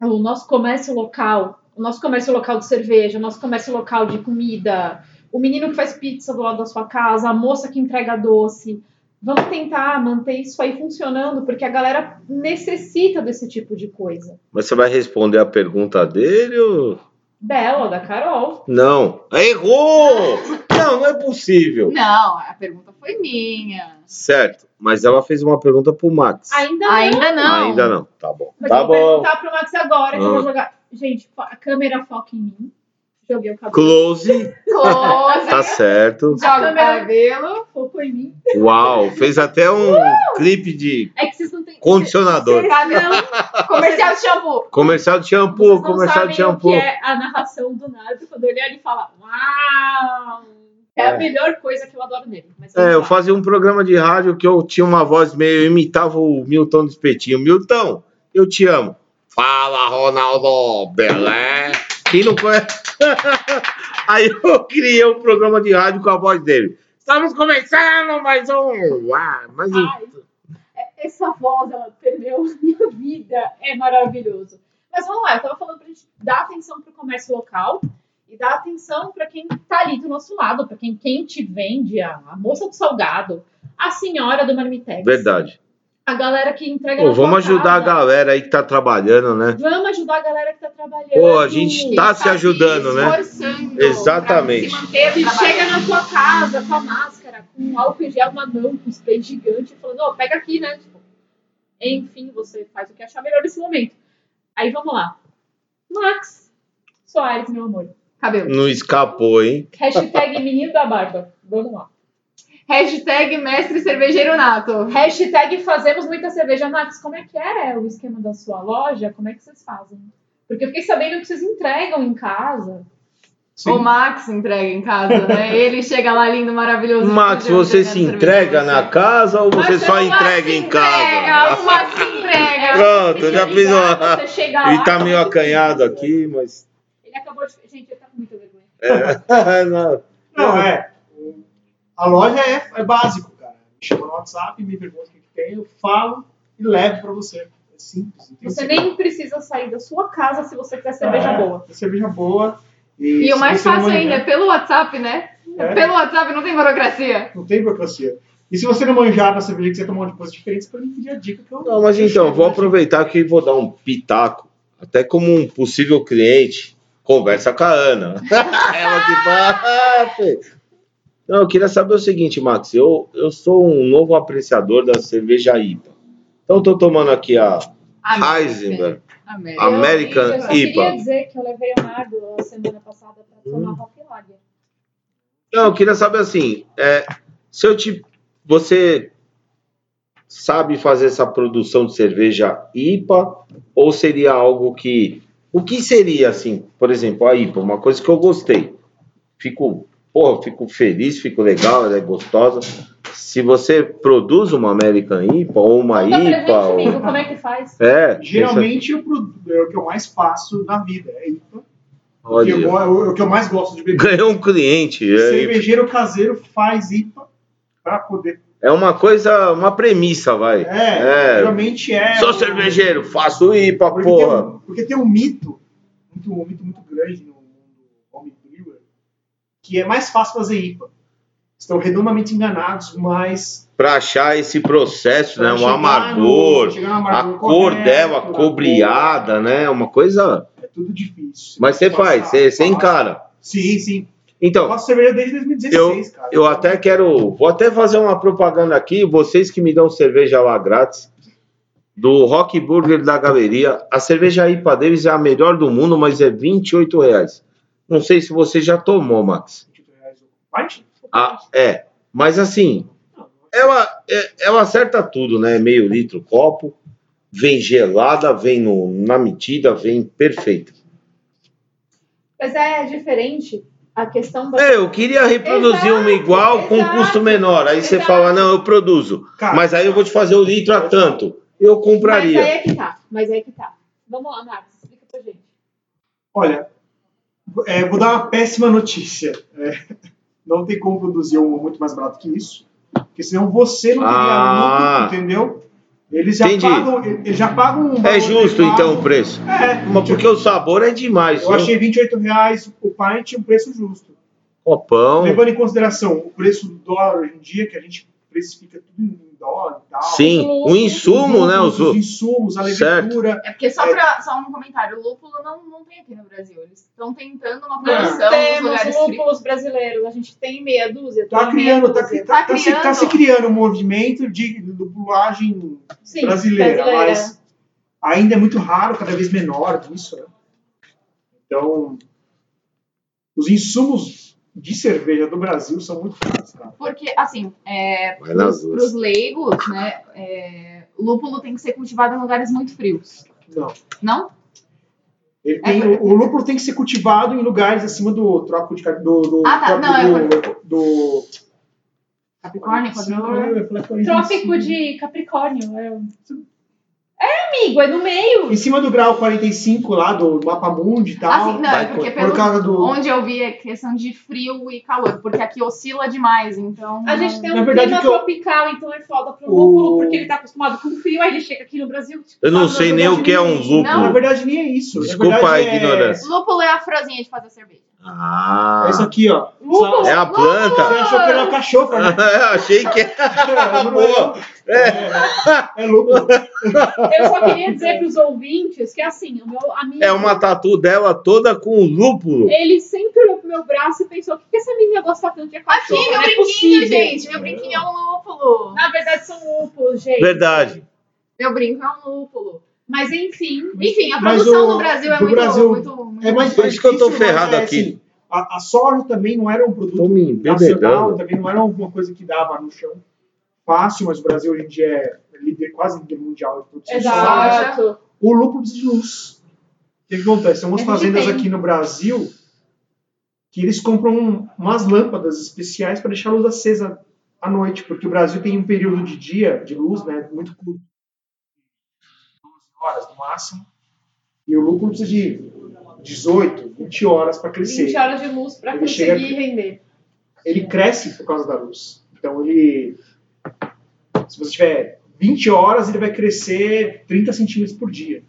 o nosso comércio local, o nosso comércio local de cerveja, o nosso comércio local de comida, o menino que faz pizza do lado da sua casa, a moça que entrega doce. Vamos tentar manter isso aí funcionando, porque a galera necessita desse tipo de coisa. Mas você vai responder a pergunta dele ou. Dela, da Carol. Não. Errou! Não, não é possível. Não, a pergunta foi minha. Certo. Mas ela fez uma pergunta pro Max. Ainda não. Ainda não. Ainda não. Tá bom. Mas tá eu vou bom. perguntar pro Max agora, que eu Ah. vou jogar. Gente, a câmera foca em mim. Joguei o cabelo. Close. Close. Tá certo. Joga o cabelo. Focou em mim. Uau. Fez até um clipe de É que vocês não têm. condicionador. Não, Comercial de shampoo. Comercial de shampoo. vocês não Comercial sabem de shampoo. o que é a narração do Nardo quando ele olha e fala: Uau! É, a É. melhor coisa que eu adoro nele. Mas É, eu fazia um programa de rádio que eu tinha uma voz meio. Eu imitava o Milton do Espetinho. Milton, eu te amo. Fala, Ronaldo Belé. Quem não conhece? Aí eu criei um programa de rádio com a voz dele. Estamos começando mais um. Ah, mais um. Ai, essa voz, ela perdeu a minha vida. É maravilhoso. Mas vamos lá, eu tava falando pra gente dar atenção pro comércio local e dar atenção pra quem tá ali do nosso lado, pra quem, quem te vende, a, a moça do salgado, a senhora do marmitex. Verdade. A galera que entrega Pô, vamos ajudar a casa. galera aí que tá trabalhando, né? Vamos ajudar a galera que tá trabalhando. Pô, a gente tá se ajudando, né? Exatamente. se manter chega na tua casa com a máscara, com álcool em gel na mão, com spray gigante, falando, ó, pega aqui, né? Tipo, enfim, você faz o que achar melhor nesse momento. Aí vamos lá. Max Soares, meu amor. Cabelo. Não escapou, hein? Hashtag menino da barba. Vamos lá. Hashtag mestre cervejeiro nato. Hashtag fazemos muita cerveja. Max, como é que é o esquema da sua loja? Como é que vocês fazem? Porque eu fiquei sabendo que vocês entregam em casa. Sim. O Max entrega em casa, né? Ele chega lá lindo, maravilhoso. Max, você se entrega na você. casa ou você Mas só entrega em Entrega, casa? o Max entrega. Pronto, eu já fiz uma. Ele lá, tá meio acanhado aqui, mas. Ele acabou de. Gente, ele tá com muita vergonha. É. Não. Não, é. O- A loja é, é básico, cara. Me chama no WhatsApp, me pergunta o que, que tem, eu falo e levo pra você. É simples. Você nem precisa sair da sua casa se você quiser cerveja É, boa. Cerveja boa. E o se mais fácil ainda é pelo WhatsApp, né? É. Pelo WhatsApp não tem burocracia. Não tem burocracia. E se você não manjar da cerveja que você tomou de coisas diferentes, pode me pedir a dica que eu. Não, mas então, vou né? aproveitar aqui e vou dar um pitaco. Até como um possível cliente, conversa com a Ana. Ela que fala. Não, eu queria saber o seguinte, Max. Eu, eu sou um novo apreciador da cerveja IPA. Então, estou tomando aqui a Heisenberg. América. American eu, eu IPA. queria dizer que eu levei o Nardo semana passada pra tomar Hum. Rock Lager. Não, eu queria saber assim, é, se eu te, você sabe fazer essa produção de cerveja IPA ou seria algo que, o que seria assim, por exemplo, a IPA, uma coisa que eu gostei, fico, porra, fico feliz, fico legal, ela é gostosa. Se você produz uma American IPA ou uma Conta IPA, amigo, ou, como é que faz? é, Geralmente eu produ- é o que eu mais faço na vida. É IPA. essa- O que eu olha, go- é o que eu mais gosto de beber. ganhou um cliente. É, Cervejeiro caseiro faz IPA para poder. é uma coisa, uma premissa, vai. É, É. geralmente é. Sou o- cervejeiro, faço IPA, Porque tem, porra. um, porque tem um mito, muito, um mito muito grande no que é mais fácil fazer IPA. Estão redondamente enganados, mas. Pra achar esse processo, né? Um amargor, no- no a amargor cor correto, dela a cor, né? Uma coisa. É tudo difícil. Mas você faz, você, você encara. Sim, sim. Eu Então, faço cerveja desde 2016, cara. eu até quero. Vou até fazer uma propaganda aqui. Vocês que me dão cerveja lá grátis. Do Rock Burger da Galeria. A cerveja IPA deles é a melhor do mundo, mas é 28 reais. Não sei se você já tomou, Max. 28 reais o pint? Ah, é. Mas assim, ela, é- ela acerta tudo, né? Meio litro copo, vem gelada, vem no- na medida, vem perfeita. Mas é diferente a questão da. É, eu queria reproduzir uma Exato, igual com exato, custo menor. Aí você exato. fala, não, eu produzo. Cara, Mas aí eu vou te fazer o litro a tanto. Eu Mas aí compraria. é que tá. Mas aí é que tá. Vamos lá, Marcos, explica pra gente. Olha, é, vou dar uma péssima notícia. É, não tem como produzir uma muito mais barato que isso, porque senão você não teria Ah. lucro, entendeu? Eles já Entendi. pagam, eles já pagam um É justo então o preço. É, Mas porque o sabor é demais. eu viu? achei 28 reais o pint um preço justo. Copão. Levando em consideração o preço do dólar hoje em dia, que a gente precifica tudo em dólar e tal. Sim, o insumo, né? Os, Os insumos, a Certo. levedura. É porque só, É. pra, só um comentário, o lúpulo não, não tem aqui no Brasil. Eles estão tentando uma produção nos temos lúpulos brasileiros. A gente tem meia dúzia. Tá criando, tá, dúzia. tá, tá se, criando. tá se criando um movimento de lupulagem Sim, brasileira, brasileira. mas ainda é muito raro, cada vez menor isso. Né? Então, os insumos de cerveja do Brasil são muito cara. Porque, assim, é, para os leigos, né, é, lúpulo tem que ser cultivado em lugares muito frios. Não. Não? Ele É tem- por- o, o lúpulo tem que ser cultivado em lugares acima do trópico de Cap- do, do, Ah, tá. trópico Não, é do, do Capricórnio, Capricórnio. Eu falei 45. Trópico de Capricórnio. É, é amigo, é no meio. Em cima do grau 45 lá do mapa mundi e tal. Assim, não, vai é porque por pelo, causa do. onde eu vi é questão de frio e calor, porque aqui oscila demais, então... A gente tem Na um verdade, clima que eu- tropical, então é foda pro O- lúpulo, porque ele tá acostumado com frio, aí ele chega aqui no Brasil. tipo, Eu não sei nem o que é um lúpulo. Na verdade, nem é isso. Desculpa a é- ignorância. Lúpulo é a frozinha de fazer cerveja. Ah. É isso aqui, ó. Lúpulo? É a planta. Você achou que era cachorro, né? Achei que era. Não Boa. É, é lúpulo. Eu só queria dizer pros ouvintes que, assim, o meu amigo. É uma tatu dela toda com lúpulo. Ele sempre olhou pro meu braço e pensou: o que, que essa menina gosta tanto de Aqui, cachorro? meu Não é brinquinho, possível. gente. Meu brinquinho é um lúpulo. Na verdade, são lúpulos, gente. Verdade. Meu brinco é um lúpulo. Mas enfim. Enfim, a produção o- no Brasil é muito, Brasil muito, muito... É mais Por isso que eu tô difícil, mas ferrado é aqui. assim, a, a soja também não era um produto nacional, também não era alguma coisa que dava no chão fácil, mas o Brasil hoje em dia é líder, quase líder mundial de produção de soja. Exato. O lúpulo precisa de luz. O que, que acontece? Tem umas gente fazendas tem. aqui no Brasil que eles compram umas lâmpadas especiais para deixar a luz acesa à noite, porque o Brasil tem um período de dia, de luz, né, muito curto. 12 horas no máximo. E o lúpulo precisa de 18, 20 horas para crescer. 20 horas de luz Ele conseguir chega- render. Ele cresce por causa da luz. Então ele. Se você tiver 20 horas, ele vai crescer 30 centímetros por dia.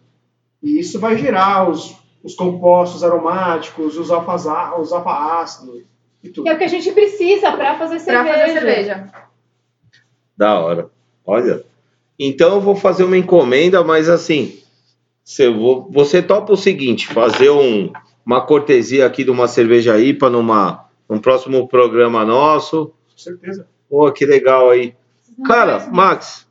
E isso vai gerar os, os compostos aromáticos, os alfa-ácidos e tudo. Que é o que a gente precisa pra fazer cerveja. fazer cerveja. Da hora. Olha. Então eu vou fazer uma encomenda, mas assim, vou- você topa o seguinte, fazer um- uma cortesia aqui de uma cerveja IPA numa, num próximo programa nosso. Com certeza. Pô, que legal aí. Cara, Max,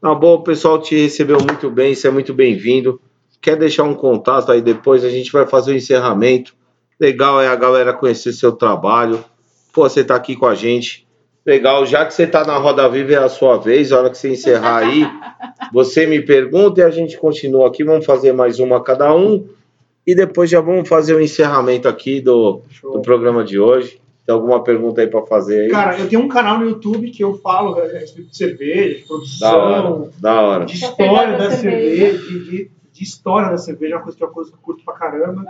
na boa, o pessoal te recebeu muito bem, você é muito bem-vindo. Quer deixar um contato aí depois? A gente vai fazer o encerramento. Legal é a galera conhecer seu trabalho. Pô, você tá aqui com a gente. Legal, já que você tá na Roda Viva é a sua vez, a hora que você encerrar aí, você me pergunta e a gente continua aqui. Vamos fazer mais uma cada um. E depois já vamos fazer o encerramento aqui do, Show. do programa de hoje. Tem alguma pergunta aí para fazer aí? Cara, eu tenho um canal no YouTube que eu falo a respeito de cerveja, de da hora, produção, da hora. de Só história da da cerveja, de, de- de história da cerveja, é uma coisa que eu, coisa que eu curto pra caramba.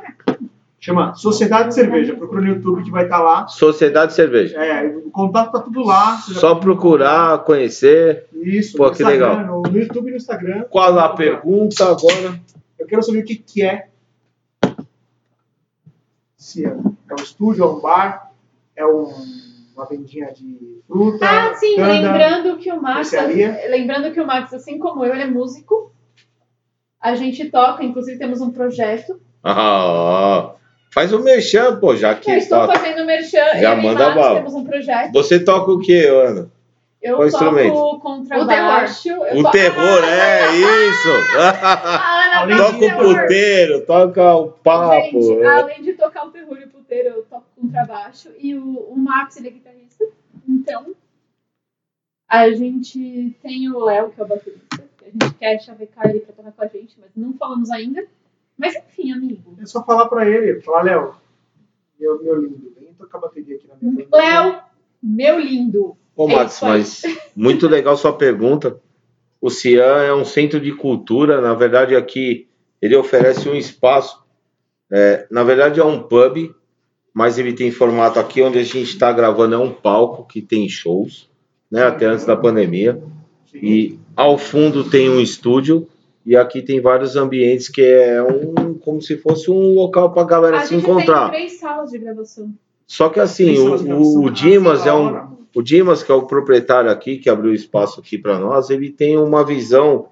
Chama Sociedade de Cerveja. Procura no YouTube que vai estar lá. Sociedade de Cerveja. É, o contato tá tudo lá. Só procurar, conhecer. Isso, Pô, que Instagram, legal. No, no YouTube e no Instagram. Qual a pergunta agora? Eu quero saber o que, que é. Se é, é um estúdio, é um bar, é um- uma vendinha de fruta. Ah, sim, cana. lembrando que o Max, lembrando que o Max, assim como eu, ele é músico. A gente toca, inclusive temos um projeto. Ah, faz o merchan, pô, já que eu estou tá- fazendo merchan. Já eu manda e Max bala. temos um projeto. Você toca o que, Ana? Eu Qual toco instrumento? contrabaixo. eu O to- terror, é isso! A Além toca o puteiro, toca o papo. Gente, é. além de tocar o terror e o puteiro, eu toco contrabaixo. E o, o Max, ele é guitarrista. Então, a gente tem o Léo, que é o baterista. A gente quer chavecar ele pra tocar com a gente, mas não falamos ainda. Mas enfim, amigo. É só falar pra ele. Falar, Léo, meu, meu lindo, vem tocar bateria aqui na minha. Léo, meu lindo. Ô, É Max, aí. mas muito legal sua pergunta. O Cian é um centro de cultura, na verdade, aqui ele oferece um espaço. é, na verdade, é um pub, mas ele tem formato aqui onde a gente está gravando, é um palco que tem shows, né? Até antes da pandemia. E ao fundo tem um estúdio e aqui tem vários ambientes que é um como se fosse um local para galera A se gente encontrar. tem três salas de gravação. Só que assim, o, o na Dimas é um na- o Dimas, que é o proprietário aqui, que abriu espaço aqui para nós, ele tem uma visão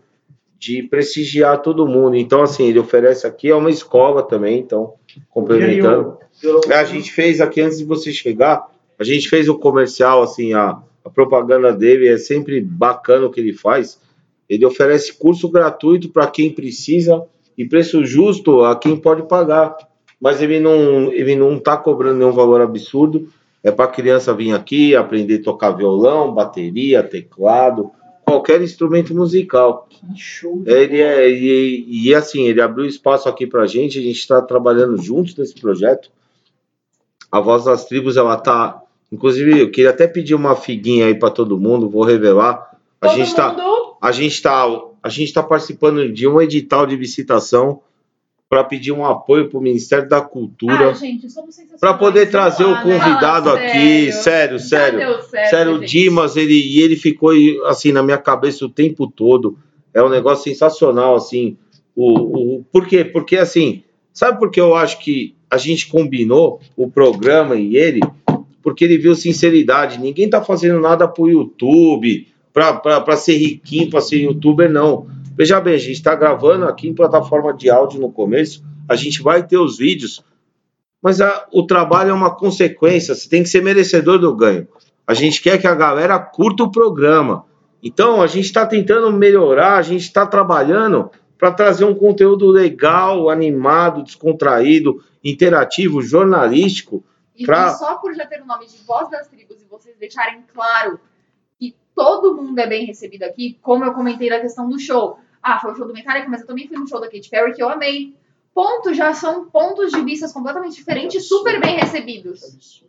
de prestigiar todo mundo. Então, assim, ele oferece aqui, é uma escola também, então, complementando. E É, a gente fez aqui, antes de você chegar, a gente fez o comercial, assim, a, a propaganda dele é sempre bacana o que ele faz. Ele oferece curso gratuito para quem precisa e preço justo a quem pode pagar. Mas ele não, ele não tá cobrando nenhum valor absurdo. É para criança vir aqui, aprender a tocar violão, bateria, teclado, qualquer instrumento musical. Que show Ele é, e, e assim, ele abriu espaço aqui pra gente, a gente está trabalhando juntos nesse projeto. A Voz das Tribos, ela tá. Inclusive, eu queria até pedir uma figuinha aí para todo mundo, vou revelar. A Todo gente tá, mundo. a gente tá, a gente tá participando de um edital de licitação para pedir um apoio para o Ministério da Cultura, Ah, para poder trazer o lá, né? convidado Fala aqui, sério. sério, sério. certo, Sério, o. Dimas, ele, e ele ficou assim na minha cabeça o tempo todo. É um negócio sensacional, assim. O, o, por quê? Porque assim, sabe por que eu acho que a gente combinou o programa e ele? Porque ele viu sinceridade. Ninguém tá fazendo nada pro YouTube, pra ser riquinho, pra ser youtuber, não. Veja bem, a gente tá gravando aqui em plataforma de áudio no começo, a gente vai ter os vídeos, mas a- o trabalho é uma consequência, você tem que ser merecedor do ganho. A gente quer que a galera curta o programa. Então, a gente está tentando melhorar, a gente está trabalhando para trazer um conteúdo legal, animado, descontraído, interativo, jornalístico. E, Pra- só por já ter o nome de Voz das Tribos e vocês deixarem claro que todo mundo é bem recebido aqui, como eu comentei na questão do show. Ah, foi o show do Metallica, mas eu também fui no show da Katy Perry que eu amei. Pontos já são pontos de vistas completamente diferentes, super bem recebidos.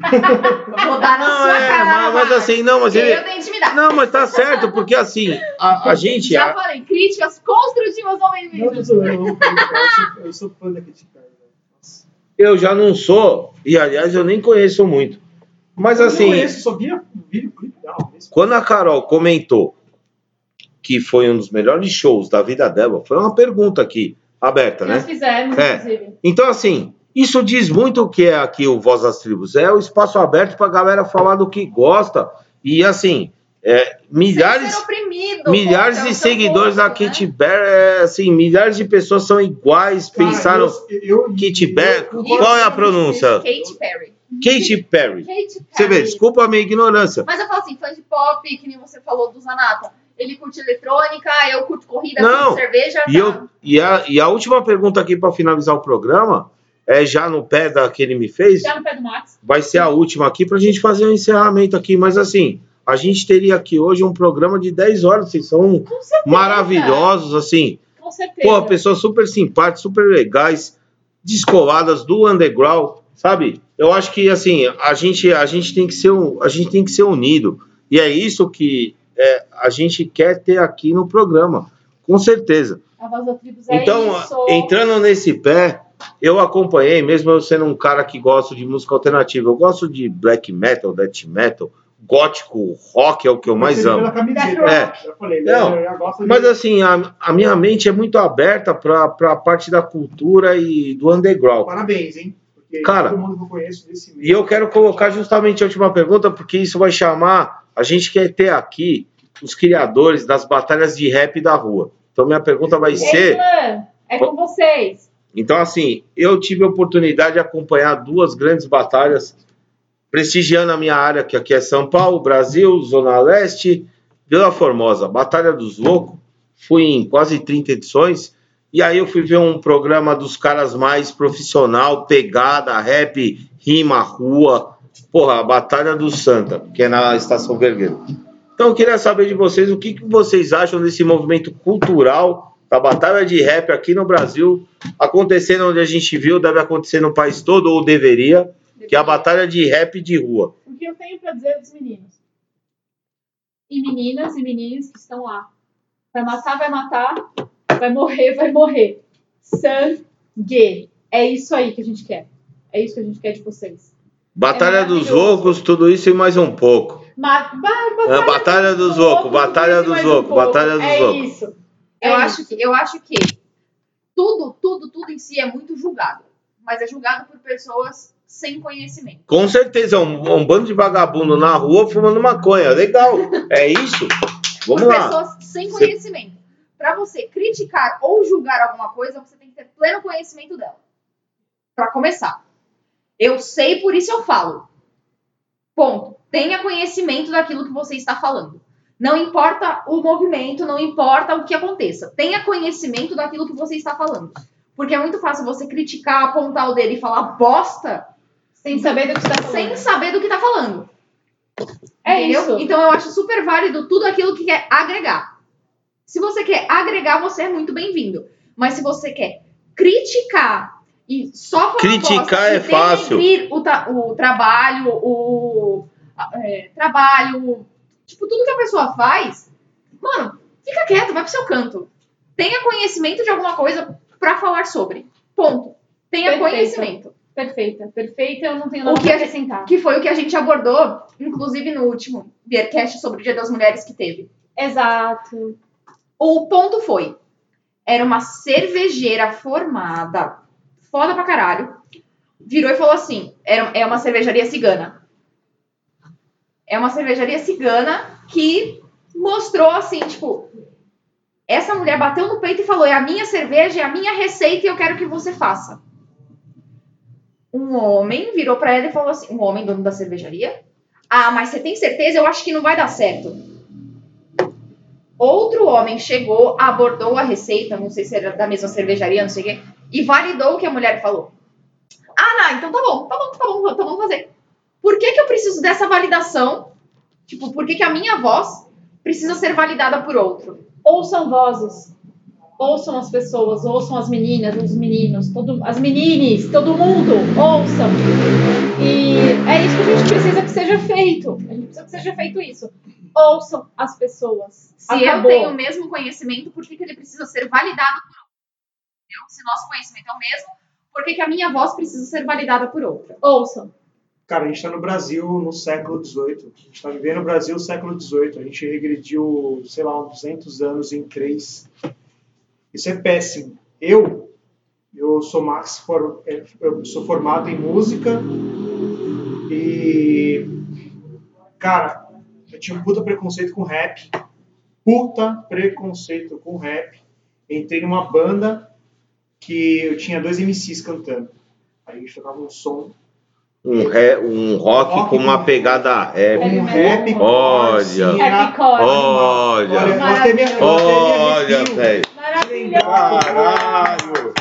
Vou dar na Não, sua é, cara, mas, mas assim, não, mas ele. eu tenho intimidade. Não, mas tá certo, porque assim, a, a gente. Já a- falei, críticas construtivas não, não, eu, sou, eu sou fã da Katy Perry. né? Eu já não sou, e aliás, eu nem conheço muito. Mas Eu assim. não conheço, só via vídeo clipe dela. mesmo. Quando a Carol comentou que foi um dos melhores shows da vida dela, foi uma pergunta aqui. aberta, Nós né? fizemos, É. inclusive. Então, assim, isso diz muito o que é aqui o Voz das Tribos. É o espaço aberto pra galera falar do que gosta. E, assim, é, milhares, oprimido, milhares poxa, é de seguidores da gosto, né? Bear, é, assim, milhares de pessoas são iguais, Cara, pensaram... eu- eu- Kit Bear, eu qual é a pronúncia? Katy Perry. Katy Perry. Katy Você vê, Perry. desculpa a minha ignorância. Mas eu falo assim, fã de pop, que nem você falou do Zanata. Ele curte eletrônica, eu curto corrida, Não, curto cerveja. E, tá. eu, e, a, e a última pergunta aqui para finalizar o programa, é já no pé da que ele me fez, Já no pé do Max. vai ser a última aqui para a gente fazer um encerramento aqui. Mas assim, a gente teria aqui hoje um programa de 10 horas, vocês são maravilhosos, assim. Com certeza. Pô, pessoas super simpáticas, super legais, descoladas do underground, sabe? Eu acho que assim, a gente, a gente tem que ser a gente tem que ser unido. E é isso que é, a gente quer ter aqui no programa, com certeza. A voz da tribos é Então, isso. entrando nesse pé, eu acompanhei, mesmo eu sendo um cara que gosta de música alternativa, eu gosto de black metal, death metal, gótico, rock é o que eu mais amo. É. Já falei, Não, eu já gosto de- Mas assim, a, a minha mente é muito aberta para a parte da cultura e do underground. Parabéns, hein? Porque Cara, todo mundo que eu conheço desse meio. E eu quero colocar justamente a última pergunta, porque isso vai chamar. A gente quer ter aqui os criadores das batalhas de rap da rua. Então, minha pergunta vai ser. é com vocês. Então, assim, eu tive a oportunidade de acompanhar duas grandes batalhas, prestigiando a minha área, que aqui é São Paulo, Brasil, Zona Leste, Vila Formosa, Batalha dos Loucos. Fui em quase 30 edições. E aí eu fui ver um programa dos caras mais profissional, pegada, rap, rima, rua. Porra, a Batalha do Santa, que é na Estação Vergueiro. Então eu queria saber de vocês o que, que vocês acham desse movimento cultural da batalha de rap aqui no Brasil, acontecendo onde a gente viu, deve acontecer no país todo, ou deveria, que é a batalha de rap de rua. O que eu tenho pra dizer dos meninos? E meninas e meninos que estão lá. Vai matar, vai matar. Vai morrer, vai morrer. Sangue. É isso aí que a gente quer. É isso que a gente quer de vocês. Batalha É dos. Loucos, tudo isso e mais um pouco. Ma ba- É, Batalha dos Loucos, Batalha dos mais um. Batalha dos é Loucos. Isso. Eu, É acho isso. que, eu acho que tudo, tudo, tudo em si é muito julgado. Mas é julgado por pessoas sem conhecimento. Com certeza, um, um bando de vagabundo na rua fumando maconha. Legal. É isso. Vamos por lá. pessoas sem Você- conhecimento. Para você criticar ou julgar alguma coisa, você tem que ter pleno conhecimento dela. Para começar. Eu sei, por isso eu falo. Ponto. Tenha conhecimento daquilo que você está falando. Não importa o movimento, não importa o que aconteça. Tenha conhecimento daquilo que você está falando. Porque é muito fácil você criticar, apontar o dedo e falar bosta Sem saber do que você tá falando. sem saber do que está falando. É Entendeu? isso. Então eu acho super válido tudo aquilo que quer agregar. Se você quer agregar, você é muito bem-vindo. Mas se você quer criticar e só falar Criticar bosta é fácil. O, ta- o trabalho, o é, trabalho, tipo, tudo que a pessoa faz, mano, fica quieto, vai pro seu canto. Tenha conhecimento de alguma coisa pra falar sobre. Ponto. Tenha Perfeito. conhecimento. Perfeita, perfeita, eu não tenho O nada que pra a- acrescentar. Que foi o que a gente abordou, inclusive no último Beercast sobre o Dia das Mulheres que teve. Exato. O ponto foi: era uma cervejeira formada, foda pra caralho. Virou e falou assim: é uma cervejaria cigana. É uma cervejaria cigana que mostrou assim, tipo, essa mulher bateu no peito e falou: é a minha cerveja, é a minha receita e eu quero que você faça. Um homem virou pra ela e falou assim: um homem dono da cervejaria? Ah, mas você tem certeza? Eu acho que não vai dar certo. Outro homem chegou, abordou a receita, não sei se era da mesma cervejaria, não sei o quê, e validou o que a mulher falou. Ah, não, então tá bom, tá bom, tá bom, então vamos fazer. Por que, que eu preciso dessa validação? Tipo, por que, que a minha voz precisa ser validada por outro? Ouçam vozes. Ouçam as pessoas, ouçam as meninas, os meninos, todo, as menines, todo mundo, ouçam. E é isso que a gente precisa que seja feito. A gente precisa que seja feito isso. Ouçam as pessoas. Se Acabou. eu tenho o mesmo conhecimento, por que, que ele precisa ser validado por outro? Entendeu? Se nosso conhecimento é o mesmo, por que, que a minha voz precisa ser validada por outra? Ouçam. Cara, a gente está no Brasil no século XVIII. A gente está vivendo no Brasil no século XVIII. A gente regrediu, sei lá, uns 200 anos em três. Isso é péssimo. Eu Eu sou Max, for- é, eu sou formado em música e cara, eu tinha um puta preconceito com rap, puta preconceito com rap. Entrei numa banda que eu tinha dois MCs cantando. Aí a gente tocava um som, Um, ré, um rock, Rock com uma pegada rap. Um rap. Olha. Olha, Olha, olha, velho. Caralho.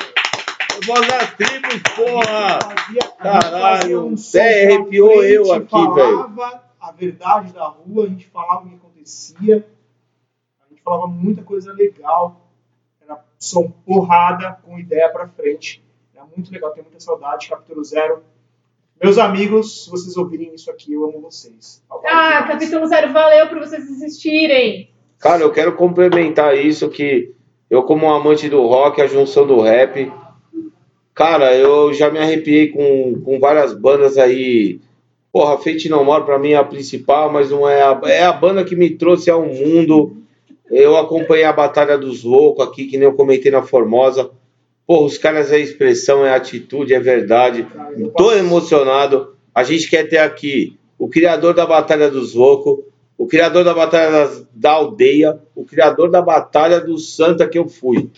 Voz das tribos, porra. Fazia- a gente Caralho, até pra arrepiou eu aqui, falava a verdade da rua, a gente falava o que acontecia, a gente falava muita coisa legal, era som porrada com ideia pra frente, era muito legal, tenho muita saudade, capítulo zero. Meus amigos, se vocês ouvirem isso aqui, eu amo vocês. Ah, capítulo zero, valeu por vocês assistirem. Cara, eu quero complementar isso que eu como um amante do rock, a junção do rap, cara, eu já me arrepiei com, com várias bandas aí. Porra, Fate No More pra mim é a principal, mas não é a, é a banda que me trouxe ao mundo. Eu acompanhei a Batalha dos Loucos aqui, que nem eu comentei na Formosa. Porra, os caras é expressão, é atitude, é verdade. Tô emocionado. A gente quer ter aqui o criador da Batalha dos Loucos, o criador da Batalha das- da Aldeia, o criador da Batalha do Santa que eu fui.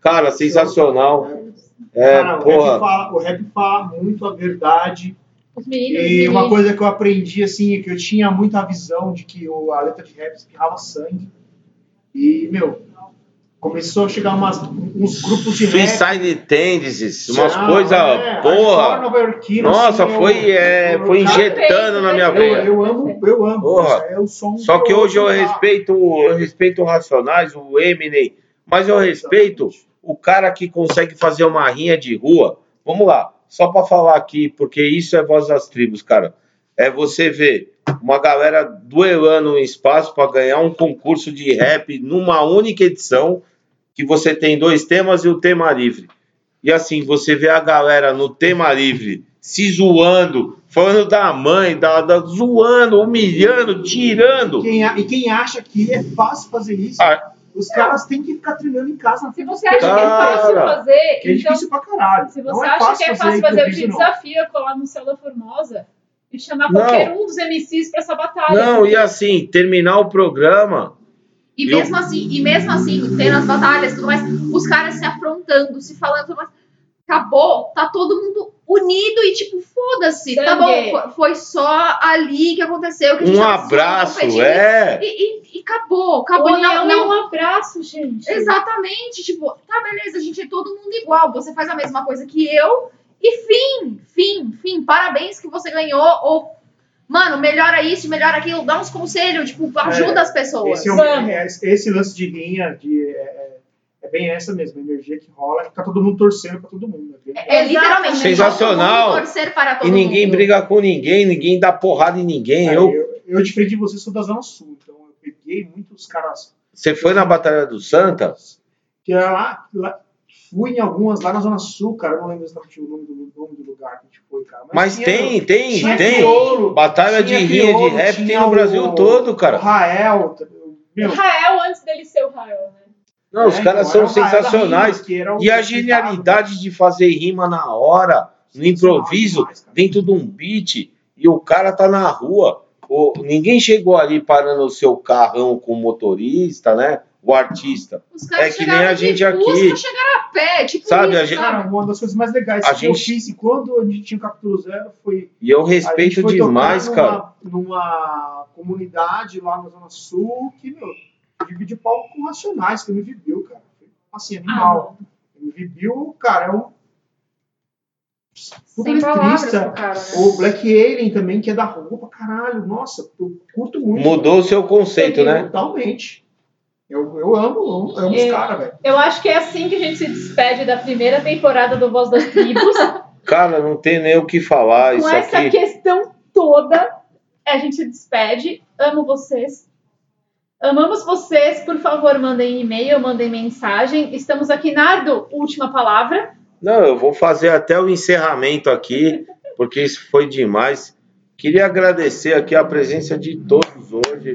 Cara, sensacional. É, Cara, o, rap porra. fala, o rap fala muito a verdade. Meninos. E uma coisa que eu aprendi, assim, é que eu tinha muita visão de que o- a letra de rap espirrava sangue. E, meu, começou a chegar umas, uns grupos de rap. Suicide Tendencies, umas coisas, é, porra. Nossa, assim, foi, eu- é, eu- foi injetando na minha veia. eu amo, eu amo. Porra. É o som Só que hoje eu respeito, eu respeito o Racionais, o Eminem, mas eu respeito o cara que consegue fazer uma rinha de rua. Vamos lá, só para falar aqui, porque isso é voz das tribos, cara. É você ver uma galera duelando um espaço para ganhar um concurso de rap numa única edição, que você tem dois temas e o tema livre. E assim, você vê a galera no tema livre se zoando, falando da mãe, da, da- zoando, humilhando, tirando. Quem a- e quem acha que é fácil fazer isso, Ah, os caras têm que ficar treinando em casa. Se você acha que é fácil Cara, fazer, Que é então. difícil pra caralho. Se você é acha que é fácil fazer, eu te desafio a colar no céu da Formosa e chamar Não. qualquer um dos MCs pra essa batalha. Não, e assim, terminar o programa. E Eu- mesmo assim, e mesmo assim, tendo as batalhas e tudo mais, os caras se afrontando, se falando tudo mais. Acabou, tá todo mundo unido e tipo, foda-se, tá bom, foi, só ali que aconteceu. Que a gente Um tava abraço, competindo. é. E, e- e acabou, acabou. Não, e não, um abraço, gente. Exatamente, tipo, tá beleza, a gente é todo mundo igual, você faz a mesma coisa que eu e fim, fim, fim, parabéns que você ganhou, ou, mano, melhora isso, melhora aquilo, dá uns conselhos, tipo, ajuda as pessoas. Esse, é é- esse lance de rinha, de, é, é- é bem essa mesmo, a energia que rola, que tá todo mundo torcendo pra todo mundo. É É literalmente Sensacional. todo mundo torcer para todo E ninguém mundo. briga com ninguém, ninguém dá porrada em ninguém. É, Eu, eu, eu, diferente de você, sou da Zona Sul, então eu peguei muitos caras você foi na Batalha do Santa? que era lá, lá- fui em algumas lá na Zona Sul, cara, eu não lembro exatamente o nome do, nome do lugar que a gente foi, cara. Mas tinha- tem, tem, tinha tem. crioulo, Batalha de rinha de rap tem tinha no Brasil o- todo, O cara. Rael, meu, Israel antes dele ser o Rael, né? Não, os é, caras então, são o Rael sensacionais. Rima, o- E a genialidade de fazer rima na hora, no improviso, demais, cara. dentro de um beat, e o cara tá na rua. O- ninguém chegou ali parando o seu carrão com o motorista, né? O artista. Os caras É que nem a gente aqui. chegaram a pé, tipo Sabe, isso, a gente- Cara, uma das coisas mais legais A que eu gente- fiz e quando a gente tinha o Capítulo Zero foi E eu A gente respeito foi demais, tocar cara. numa, Numa comunidade lá na Zona Sul que, meu, divide palco com Racionais, que me viviu, cara. Assim, animal. Ah, Me viviu, cara, é um. Puta Sem palavras letrista. pro cara, né? O Black Alien também, que é da rua pra caralho. Nossa, eu curto muito. Mudou o seu conceito, né? Totalmente. Eu, eu amo, eu amo, É. os caras, velho. Eu acho que é assim que a gente se despede da primeira temporada do Voz das Tribos. Cara, não tem nem o que falar. Com Isso essa aqui. questão toda, a gente se despede. Amo vocês. Amamos vocês. Por favor, mandem e-mail, mandem mensagem. Estamos aqui, Nardo, última palavra. Não, eu vou fazer até o encerramento aqui, porque isso foi demais. Queria agradecer aqui a presença de todos hoje.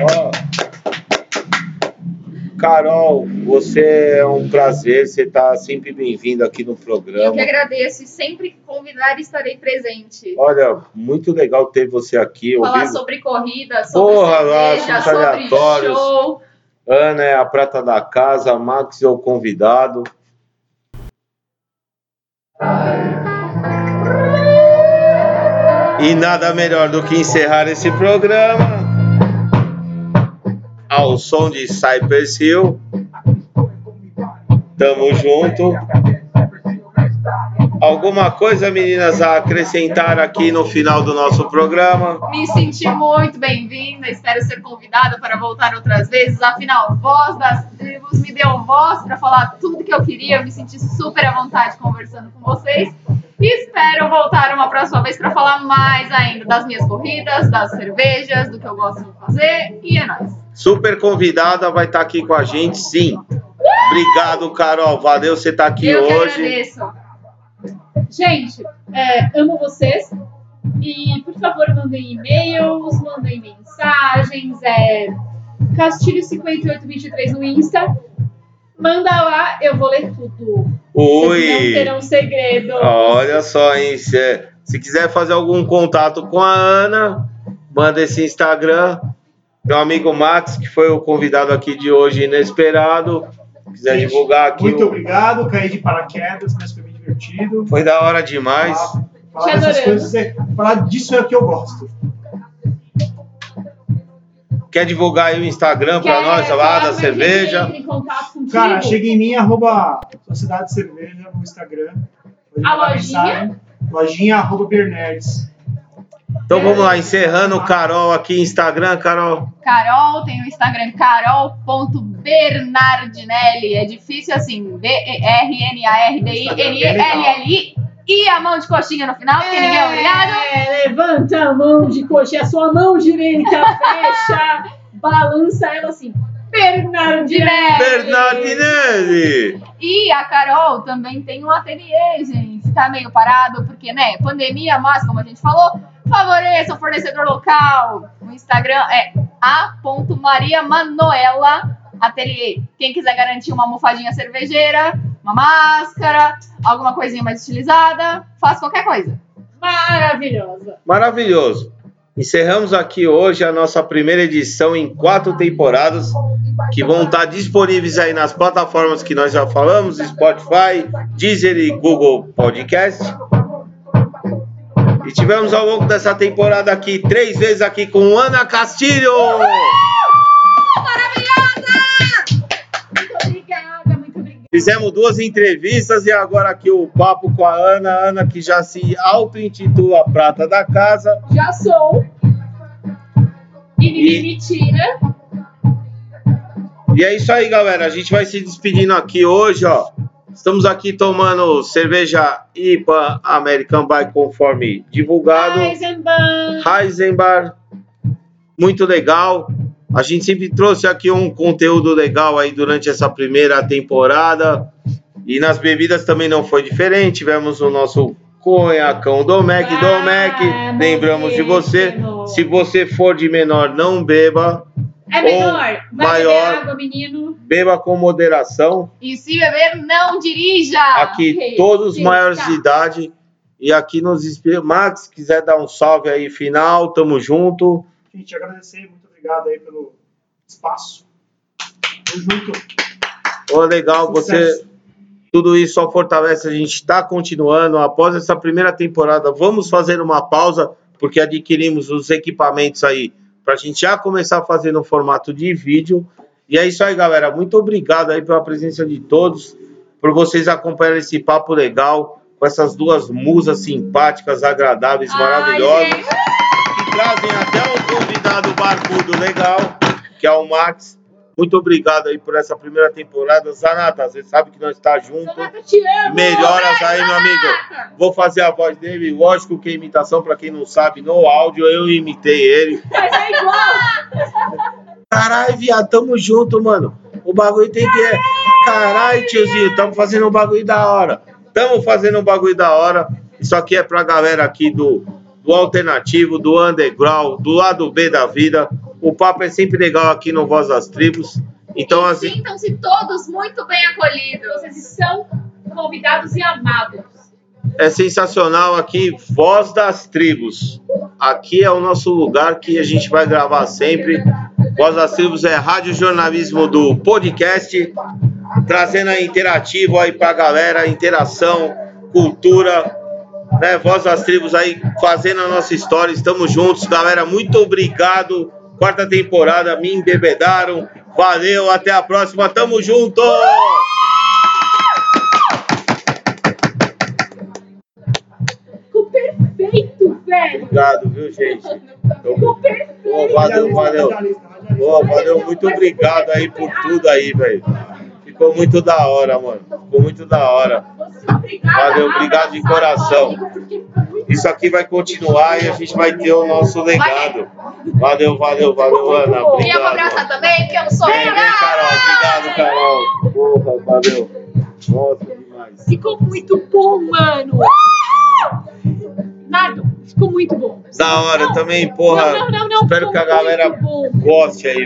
Ó. Carol, você é um prazer, você está sempre bem-vindo aqui no Eu que programa. agradeço e sempre que convidar estarei presente. Olha, muito legal ter você aqui. Falar ouvindo. sobre corrida, sobre Porra, cerveja, sobre aleatórios. show. Ana é a prata da casa, Max é o convidado. E nada melhor do que encerrar esse programa ao som de Cypress Hill. Tamo junto. Alguma coisa, meninas, a acrescentar aqui no final do nosso programa? Me senti muito bem-vinda, espero ser convidada para voltar outras vezes. Afinal, voz das tribos me deu voz para falar tudo que eu queria. Eu me senti super à vontade conversando com vocês. E espero voltar uma próxima vez para falar mais ainda das minhas corridas, das cervejas, do que eu gosto de fazer. E é nóis. Super convidada, vai estar aqui com a gente, sim. Obrigado, Carol. Valeu você estar aqui eu que hoje. agradeço. Gente, é, amo vocês. E, por favor, mandem e-mails, mandem mensagens. É, Castilho5823 no Insta. Manda lá, eu vou ler tudo. Vocês não Oi. terão segredo. Olha só, hein? Se, se quiser fazer algum contato com a Ana, manda esse Instagram. Meu amigo Max, que foi o convidado aqui de hoje, inesperado. Quiser Gente, divulgar aqui. Muito o- obrigado, caí de paraquedas, mas foi bem divertido. Foi da hora demais. Falar, falar coisas, é, falar disso é o que eu gosto. Quer divulgar aí o Instagram pra Quer nós lá falar da cerveja? Cara, chega em mim, arroba Sociedade Cerveja no Instagram. A lojinha? mensagem. Lojinha, arroba Bernerds. Então vamos lá, encerrando o Carol aqui, Instagram, Carol. Carol, tem o Instagram carol.bernardinelli. É difícil assim, B-E-R-N-A-R-D-I-N-E-L-L-I. E a mão de coxinha no final, porque ninguém é obrigado. É, levanta a mão de coxa, a sua mão direita fecha, balança ela assim. Bernardinelli. Bernardinelli! E a Carol também tem um ateliê, gente. Tá meio parado, porque, né, pandemia, mas, como a gente falou, favoreça o fornecedor local. O Instagram é a.mariamanoela Ateliê. Quem quiser garantir uma almofadinha cervejeira, uma máscara, alguma coisinha mais estilizada, faz qualquer coisa. Maravilhosa. Maravilhoso. Encerramos aqui hoje a nossa primeira edição em quatro temporadas que vão estar disponíveis aí nas plataformas que nós já falamos, Spotify, Deezer e Google Podcast. E tivemos ao longo dessa temporada aqui três vezes aqui com Ana Castilho. Fizemos duas entrevistas e agora aqui o papo com a Ana, Ana que já se auto-intitula Prata da Casa. Já sou. E me tira. E é isso aí, galera. A gente vai se despedindo aqui hoje, ó. Estamos aqui tomando cerveja IPA American by conforme divulgado. Eisenbahn. Heisenbar, muito legal. A gente sempre trouxe aqui um conteúdo legal aí durante essa primeira temporada. E nas bebidas também não foi diferente. Tivemos o nosso conhacão do Mac, do Mac. Ah, Lembramos de você. amorzinho. Se você for de menor, não beba. É menor. Vai maior. beber água, menino. Beba com moderação. E se beber, não dirija! Aqui ok. todos Sim, maiores tá. de idade. E aqui nos inspira. Max, quiser dar um salve aí final, tamo junto. Gente, agradecer, muito obrigado aí pelo espaço. Tamo junto. Ô, legal, você. Tudo isso só fortalece. A gente está continuando. Após essa primeira temporada, vamos fazer uma pausa, porque adquirimos os equipamentos aí para a gente já começar a fazer no formato de vídeo. E é isso aí, galera. Muito obrigado aí pela presença de todos, por vocês acompanharem esse papo legal com essas duas musas simpáticas, agradáveis, maravilhosas. Ai, gente. que trazem até um convidado barbudo legal, que é o Max. Muito obrigado aí por essa primeira temporada. Zanata, você sabe que nós está junto. Sonata, te amo. Melhoras aí, meu amigo. Vou fazer a voz dele. Lógico que é imitação, para quem não sabe, no áudio eu imitei ele. Mas é igual. Caralho, viado, tamo junto, mano. O bagulho tem que. é- Caralho, tiozinho, tamo fazendo um bagulho da hora. Tamo fazendo um bagulho da hora. Isso aqui é pra galera aqui do, do alternativo, do underground, do lado B da vida. O papo é sempre legal aqui no Voz das Tribos. Então, assim, Sintam-se todos muito bem acolhidos. Vocês são convidados e amados. é sensacional aqui, Voz das Tribos. Aqui é o nosso lugar que a gente vai gravar sempre. Voz das Tribos é rádio jornalismo do podcast, trazendo a interativo aí pra galera, interação, cultura, né? Voz das Tribos aí fazendo a nossa história. Estamos juntos, galera. Muito obrigado. Quarta temporada, me embebedaram. Valeu, até a próxima. Tamo junto! Ficou perfeito, velho. Obrigado, viu, gente? Ficou perfeito. Pô, valeu, valeu. Pô, valeu, muito obrigado aí por tudo aí, velho. Ficou muito da hora, mano. Ficou muito da hora. Valeu, obrigado de coração. Isso aqui vai continuar e a gente vai ter o nosso legado. Valeu, valeu, valeu, Ana. Obrigado. abraçar também, porque eu sou Vem, vem, Carol. Obrigado, Carol. Porra, valeu. Nossa, demais. Ficou muito bom, mano. Nardo, ficou muito bom. Da hora também, porra. Não, não, não, não. Espero que a galera goste aí.